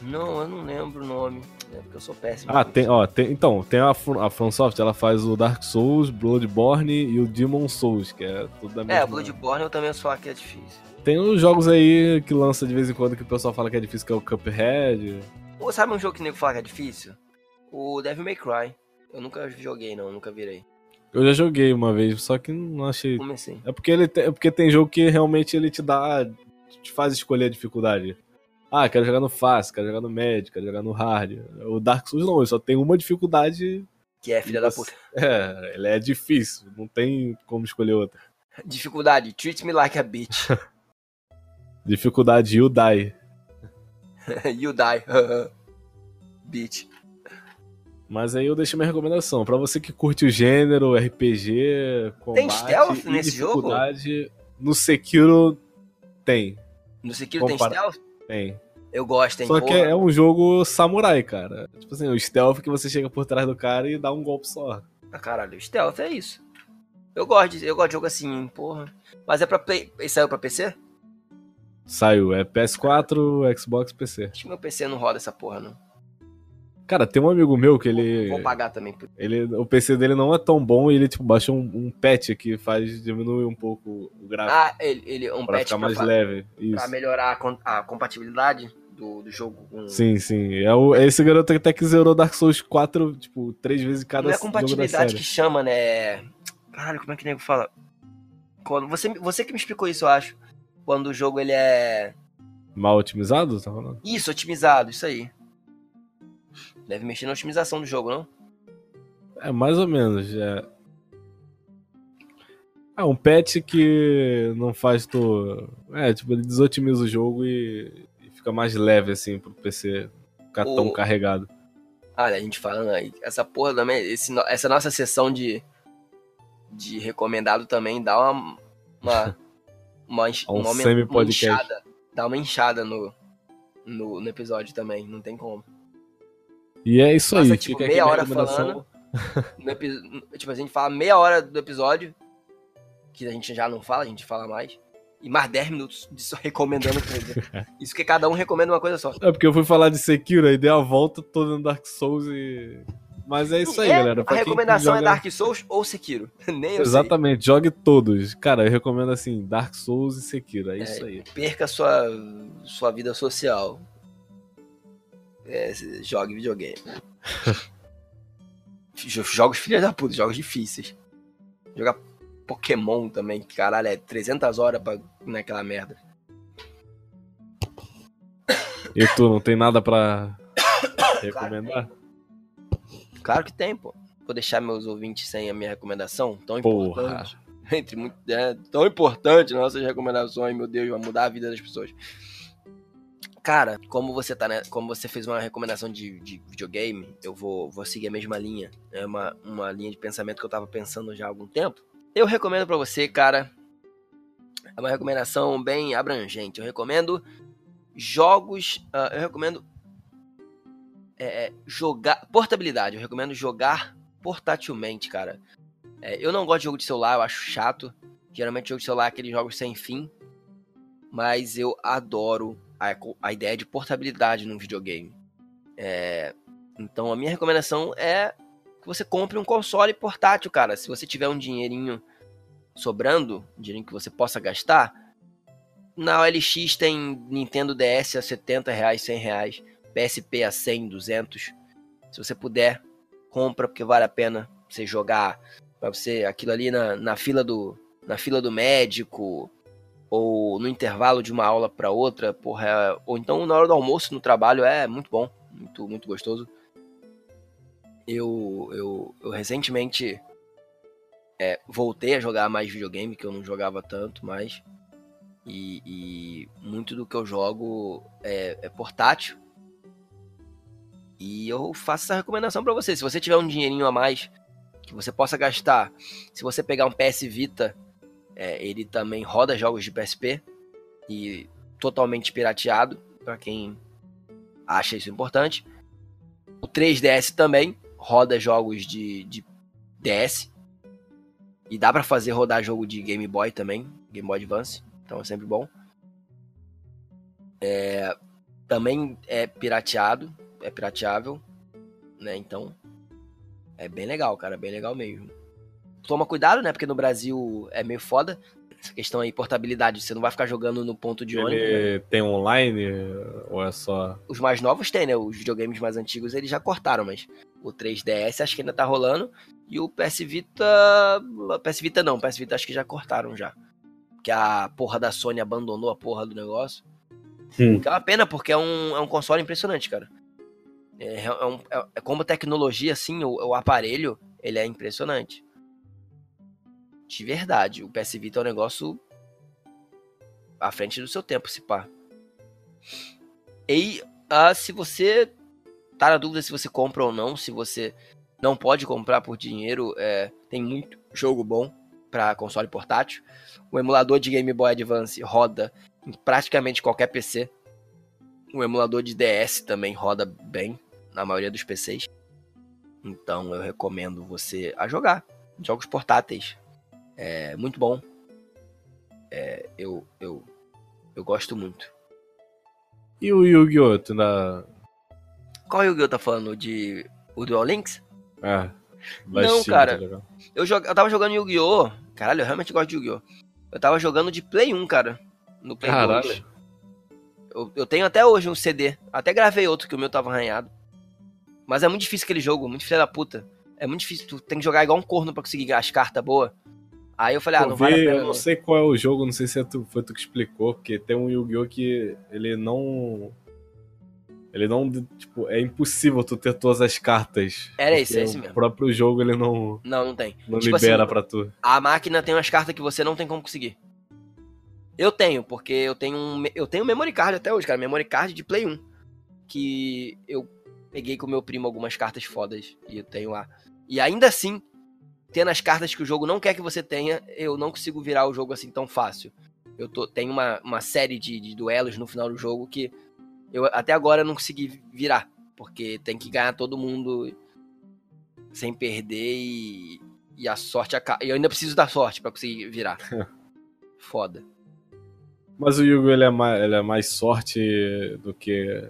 Não, eu não lembro o nome. É porque eu sou péssimo. Ah, tem, ó, tem, então, tem a, a From Software, ela faz o Dark Souls, Bloodborne e o Demon Souls, que é tudo da mesma. É, o Bloodborne eu também falar que é difícil. Tem uns jogos aí que lança de vez em quando que o pessoal fala que é difícil, que é o Cuphead. Ou sabe um jogo que nego fala que é difícil? O Devil May Cry. Eu nunca joguei não, nunca virei. Eu já joguei uma vez, só que não achei. Comecei. É porque ele tem, é porque tem jogo que realmente ele te dá, te faz escolher a dificuldade. Ah, quero jogar no fácil, quero jogar no médio, quero jogar no hard. O Dark Souls não, ele só tem uma dificuldade. Que é filha da puta. (laughs) É, ele é difícil, não tem como escolher outra. Dificuldade, treat me like a bitch. (laughs) Dificuldade you die. (laughs) you die. (laughs) bitch. Mas aí eu deixo minha recomendação. Pra você que curte o gênero, RPG, combate stealth e nesse jogo? no Sekiro tem, No Sekiro tem Compara- stealth? tem. Eu gosto, hein? Só que porra. é um jogo samurai, cara. Tipo assim, o stealth que você chega por trás do cara e dá um golpe só. Ah, caralho, stealth é isso. Eu gosto de, eu gosto de jogo assim, porra. Mas é pra play. Ele saiu pra PC? Saiu, é PS4, Xbox, PC. Acho que meu PC não roda essa porra, não. Cara, tem um amigo meu que ele, Vou pagar também. ele o PC dele não é tão bom e ele tipo baixou um, um patch que faz diminuir um pouco o gráfico Ah, ele, ele um pra patch ficar pra, mais fa- leve. pra Isso. melhorar a, a compatibilidade do, do jogo com. Sim, sim. É, o, é esse garoto que até que zerou Dark Souls 4, tipo, três vezes em cada Não é compatibilidade que chama, né? Caralho, como é que o nego fala? Quando, você, você que me explicou isso, eu acho. Quando o jogo ele é. Mal otimizado, tá falando? Isso, otimizado, isso aí. Deve mexer na otimização do jogo, não? É, mais ou menos. É, é um patch que não faz tu. É, tipo, ele desotimiza o jogo e, e fica mais leve, assim, pro PC ficar tão O- carregado. Olha, a gente falando aí, essa porra também, esse essa nossa sessão de, de recomendado também dá uma. Uma, (laughs) uma, enx- Um uma, uma inchada. Dá uma inchada no, no, no episódio também, não tem como. E é isso Passa, aí. tipo, meia hora recomendação. No (laughs) tipo, a gente fala meia hora do episódio, que a gente já não fala, a gente fala mais. E mais 10 minutos disso recomendando coisa. (laughs) Isso que cada um recomenda uma coisa só. É porque eu fui falar de Sekiro, aí dei a volta toda no Dark Souls e. Mas é isso aí, É, galera. A Pra quem recomendação é joga- Dark Souls ou Sekiro. (laughs) Nem eu Exatamente, jogue todos. Cara, eu recomendo assim, Dark Souls e Sekiro, é, É, isso aí. sei. Perca sua, sua vida social. É, jogue videogame. (laughs) Jo- jogos filha da puta, jogos difíceis. Jogar Pokémon também, que caralho, é 300 horas pra, naquela merda. E tu, não tem nada pra (coughs) recomendar? Claro que tem, pô. vou deixar meus ouvintes sem a minha recomendação, tão Porra. importante. (laughs) Entre muito, é, tão importante nossas recomendações, meu Deus, vai mudar a vida das pessoas. Cara, como você tá, né? Como você fez uma recomendação de, de videogame, eu vou, vou seguir a mesma linha. É uma, uma linha de pensamento que eu tava pensando já há algum tempo. Eu recomendo pra você, cara. É uma recomendação bem abrangente. Eu recomendo jogos. ah, eu recomendo é, é, jogar. Portabilidade. Eu recomendo jogar portátilmente, cara. É, eu não gosto de jogo de celular, eu acho chato. Geralmente jogo de celular é aqueles jogos sem fim. Mas eu adoro a, a ideia de portabilidade num videogame. É, então a minha recomendação é que você compre um console portátil, cara. Se você tiver um dinheirinho sobrando, um dinheirinho que você possa gastar, na OLX tem Nintendo DS a 70 reais, 100 reais, PSP a 100, 200. Se você puder, compra porque vale a pena você jogar para você aquilo ali na, na fila do na fila do médico ou no intervalo de uma aula para outra, porra, é- ou então na hora do almoço no trabalho é muito bom, muito muito gostoso. Eu eu, eu recentemente é, voltei a jogar mais videogame, que eu não jogava tanto mais. E, e muito do que eu jogo é, é portátil. E eu faço essa recomendação pra você. Se você tiver um dinheirinho a mais que você possa gastar, se você pegar um PS Vita, é, ele também roda jogos de PSP e totalmente pirateado, pra quem acha isso importante. O 3DS também roda jogos de, de DS e dá pra fazer rodar jogo de Game Boy também, Game Boy Advance, então é sempre bom. É, também é pirateado, é pirateável, né? Então é bem legal, cara, bem legal mesmo. Toma cuidado, né? Porque no Brasil é meio foda essa questão aí, portabilidade. Você não vai ficar jogando no ponto de ônibus. né? Ele tem online ou é só. Os mais novos tem, né? Os videogames mais antigos eles já cortaram, mas o 3DS acho que ainda tá rolando. E o PS Vita. PS Vita não, PS Vita acho que já cortaram já. Porque a porra da Sony abandonou a porra do negócio. Hum. Que é uma pena, porque é um, é um console impressionante, cara. É, é um- é- é como tecnologia, assim, o, o aparelho, ele é impressionante. De verdade. O PS Vita é um negócio à frente do seu tempo, se pá. E ah, se você tá na dúvida se você compra ou não, se você não pode comprar por dinheiro, é, tem muito jogo bom para console portátil. O emulador de Game Boy Advance roda em praticamente qualquer PC. O emulador de DS também roda bem na maioria dos PCs. Então eu recomendo você a jogar jogos portáteis. É muito bom. É, eu, eu, eu gosto muito. E o Yu-Gi-Oh! Tu ainda. Qual Yu-Gi-Oh! tá falando? De o Duel Links? É. Não, cara. Eu, jog... eu tava jogando Yu-Gi-Oh! Caralho, eu realmente gosto de Yu-Gi-Oh! Eu tava jogando de Play 1, cara. No Play Caralho. 2. Eu, eu tenho até hoje um CD. Até gravei outro que o meu tava arranhado. Mas é muito difícil aquele jogo, muito filho da puta. É muito difícil, tu tem que jogar igual um corno pra conseguir as cartas boas. Aí eu falei, ah, não vale a pena. eu não. sei qual é o jogo, não sei se é tu, foi tu que explicou, porque tem um Yu-Gi-Oh! que ele não. Ele não. Tipo, é impossível tu ter todas as cartas. Era esse, é esse O mesmo. próprio jogo ele não, Não, não tem. não Tipo libera assim, pra tu. A máquina tem umas cartas que você não tem como conseguir. Eu tenho, porque eu tenho um, eu tenho memory card até hoje, cara, memory card de Play 1, que eu peguei com meu primo algumas cartas fodas e eu tenho lá. E ainda assim, tendo as cartas que o jogo não quer que você tenha, eu não consigo virar o jogo assim tão fácil. Eu tô, tenho uma, uma série de, de duelos no final do jogo que eu até agora não consegui virar, porque tem que ganhar todo mundo sem perder e, e a sorte acaba. Eu ainda preciso da sorte pra conseguir virar. (laughs) Foda. Mas o Yu-Gi-Oh! Ele, é mais, ele é mais sorte do que.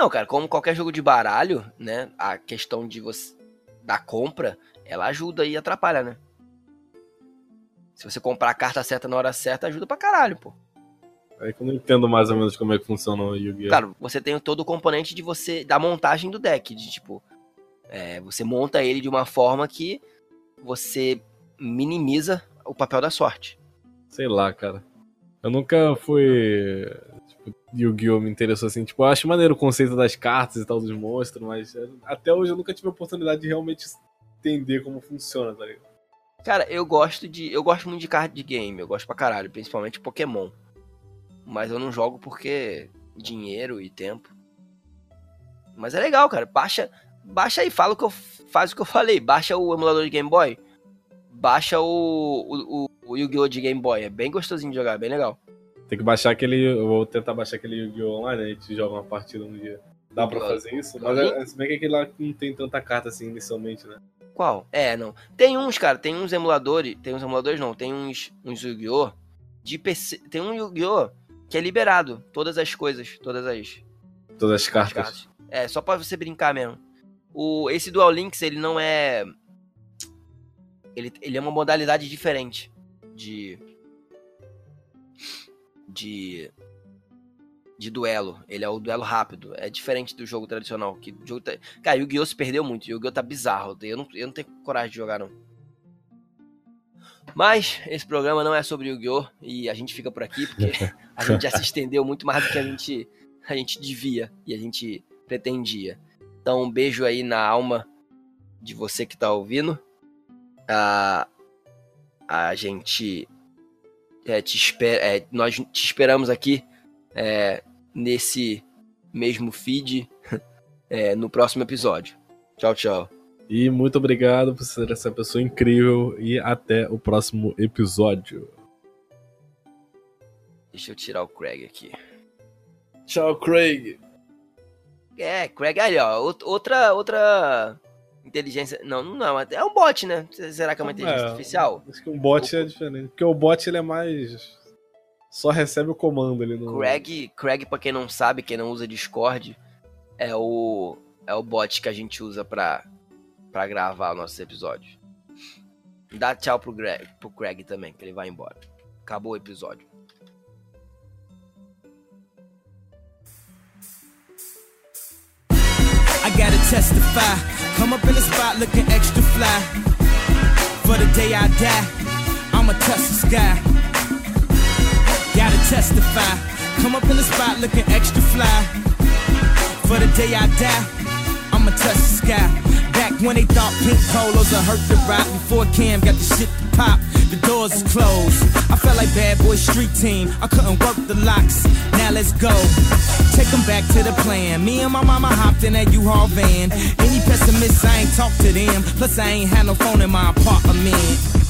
Não, cara, como qualquer jogo de baralho, né? A questão de você da compra, ela ajuda e atrapalha, né? Se você comprar a carta certa na hora certa, ajuda pra caralho, pô. É que eu não entendo mais ou menos como é que funciona o Yu-Gi-Oh! Claro, você tem todo o componente de você. da montagem do deck. De tipo. é, você monta ele de uma forma que você minimiza o papel da sorte. Sei lá, cara. Eu nunca fui. Yu-Gi-Oh! me interessou assim. Tipo, eu acho maneiro o conceito das cartas e tal, dos monstros, mas é, até hoje eu nunca tive a oportunidade de realmente entender como funciona, tá ligado? Cara, eu gosto de. Eu gosto muito de card game, eu gosto pra caralho, principalmente Pokémon. Mas eu não jogo porque dinheiro e tempo. Mas é legal, cara. Baixa, baixa aí, fala o que eu faz o que eu falei. Baixa o emulador de Game Boy. Baixa o, o, o Yu-Gi-Oh! de Game Boy. É bem gostosinho de jogar, é bem legal. Tem que baixar aquele. Eu vou tentar baixar aquele Yu-Gi-Oh! online, a gente joga uma partida um dia. Dá pra fazer isso? Mas é, se bem que aquele lá não tem tanta carta assim inicialmente, né? Qual? É, não. Tem uns, cara, tem uns emuladores. Tem uns emuladores não, tem uns, uns Yu-Gi-Oh! de PC. Tem um Yu-Gi-Oh! que é liberado. Todas as coisas, todas as. Todas as cartas. as cartas. É, só pra você brincar mesmo. O, esse Dual Links, ele não é. Ele, ele é uma modalidade diferente de. De. De duelo. Ele é o duelo rápido. É diferente do jogo tradicional. Que o jogo tá... Cara, Yu-Gi-Oh! se perdeu muito. Yu-Gi-Oh! tá bizarro. Eu não, eu não tenho coragem de jogar, não. Mas esse programa não é sobre Yu-Gi-Oh! E a gente fica por aqui porque (laughs) a gente já se estendeu muito mais do que a gente, a gente devia e a gente pretendia. Então, um beijo aí na alma de você que tá ouvindo. A, a gente é, te espera, é, nós te esperamos aqui é, nesse mesmo feed (laughs) é, no próximo episódio. Tchau, tchau. E muito obrigado por ser essa pessoa incrível e até o próximo episódio. Deixa eu tirar o Craig aqui. Tchau, Craig. É, Craig aí, ó. Outra, outra inteligência. Não, não, é um bot, né? Será que é uma inteligência é, artificial? Acho que um bot o... é diferente. Porque o bot ele é mais. Só recebe o comando ali no. Craig, Craig, pra quem não sabe, quem não usa Discord, é o. É o bot que a gente usa pra para gravar nossos episódios. Dá tchau pro Greg, pro Craig também, que ele vai embora. Acabou o episódio. I gotta testify. Come up in the spot looking extra fly. For the day I die, I'ma touch the sky. Gotta testify. Come up in the spot looking extra fly. For the day I die, I'ma touch the sky. Back when they thought pink polos would hurt the rock before Cam got the shit to pop. The doors is closed. I felt like bad boy street team. I couldn't work the locks. Now let's go. Take them back to the plan. Me and my mama hopped in that U-Haul van. Any pessimists, I ain't talk to them. Plus, I ain't had no phone in my apartment.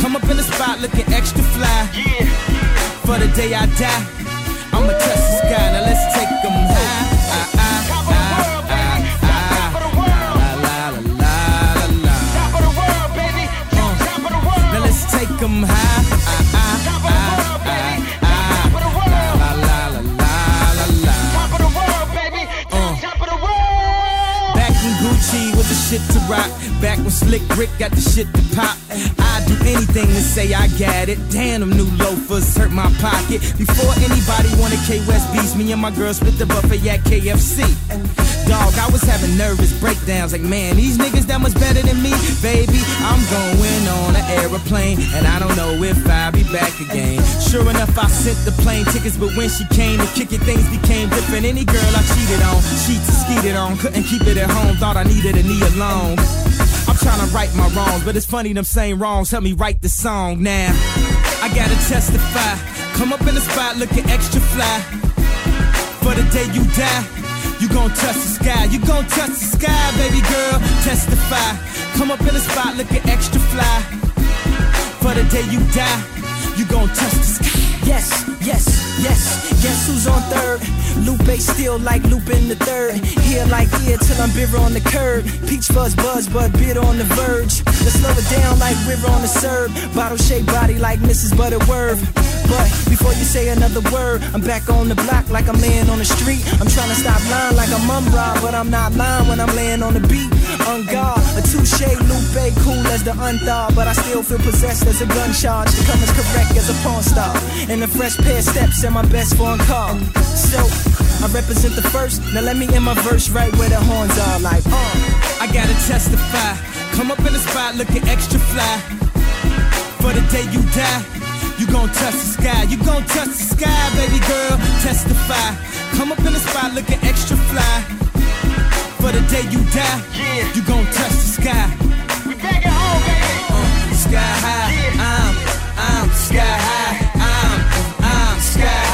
Come up in the spot looking extra fly. For the day I die, I'ma touch the sky. Now let's take them high. Uh-uh Travel the world baby, I, I, Take them high. Back in Gucci with the shit to rock. Back when Slick Rick got the shit to pop. I'd do anything to say I got it. Damn, them new loafers hurt my pocket. Before anybody wanted K West beats, me and my girl split the buffet at KFC. Dog, I was having nervous breakdowns like, man, these niggas that much better than me. Baby, I'm going on an aeroplane, and I don't know if I'll be back again. Sure enough, I sent the plane tickets, but when she came to kick it, things became different. Any girl I cheated on, she skeeted on, couldn't keep it at home, thought I needed a knee alone. I'm trying to right my wrongs, but it's funny them same wrongs help me write the song now. I gotta testify. Come up in the spot looking extra fly. For the day you die, you gon' touch the sky. You gon' touch the sky, baby girl. Testify. Come up in the spot looking extra fly. For the day you die, you gon' touch the sky. Yes, yes, yes. Guess who's on third? Lupe still like in the third. Here like here till I'm bitter on the curb. Peach fuzz buzz, but bitter on the verge. Let's slow it down like river on the serve. Bottle shaped body like Mrs. Butterworth. But before you say another word, I'm back on the block like I'm laying on the street. I'm trying to stop lying like I'm but I'm not lying when I'm laying on the beat. On guard, a touche, Lupe, cool as the unthawed, but I still feel possessed as a gun charge come as correct as a porn star. And a fresh pair of steps and my best phone call. So I represent the first. Now let me in my verse right where the horns are, like uh. I gotta testify. Come up in the spot looking extra fly. For the day you die, you gon' touch the sky. You gon' touch the sky, baby girl. Testify. Come up in the spot looking extra fly. For the day you die, yeah. you gon' touch the sky. We back at home, baby. Uh, sky high, I'm, I'm sky high sky.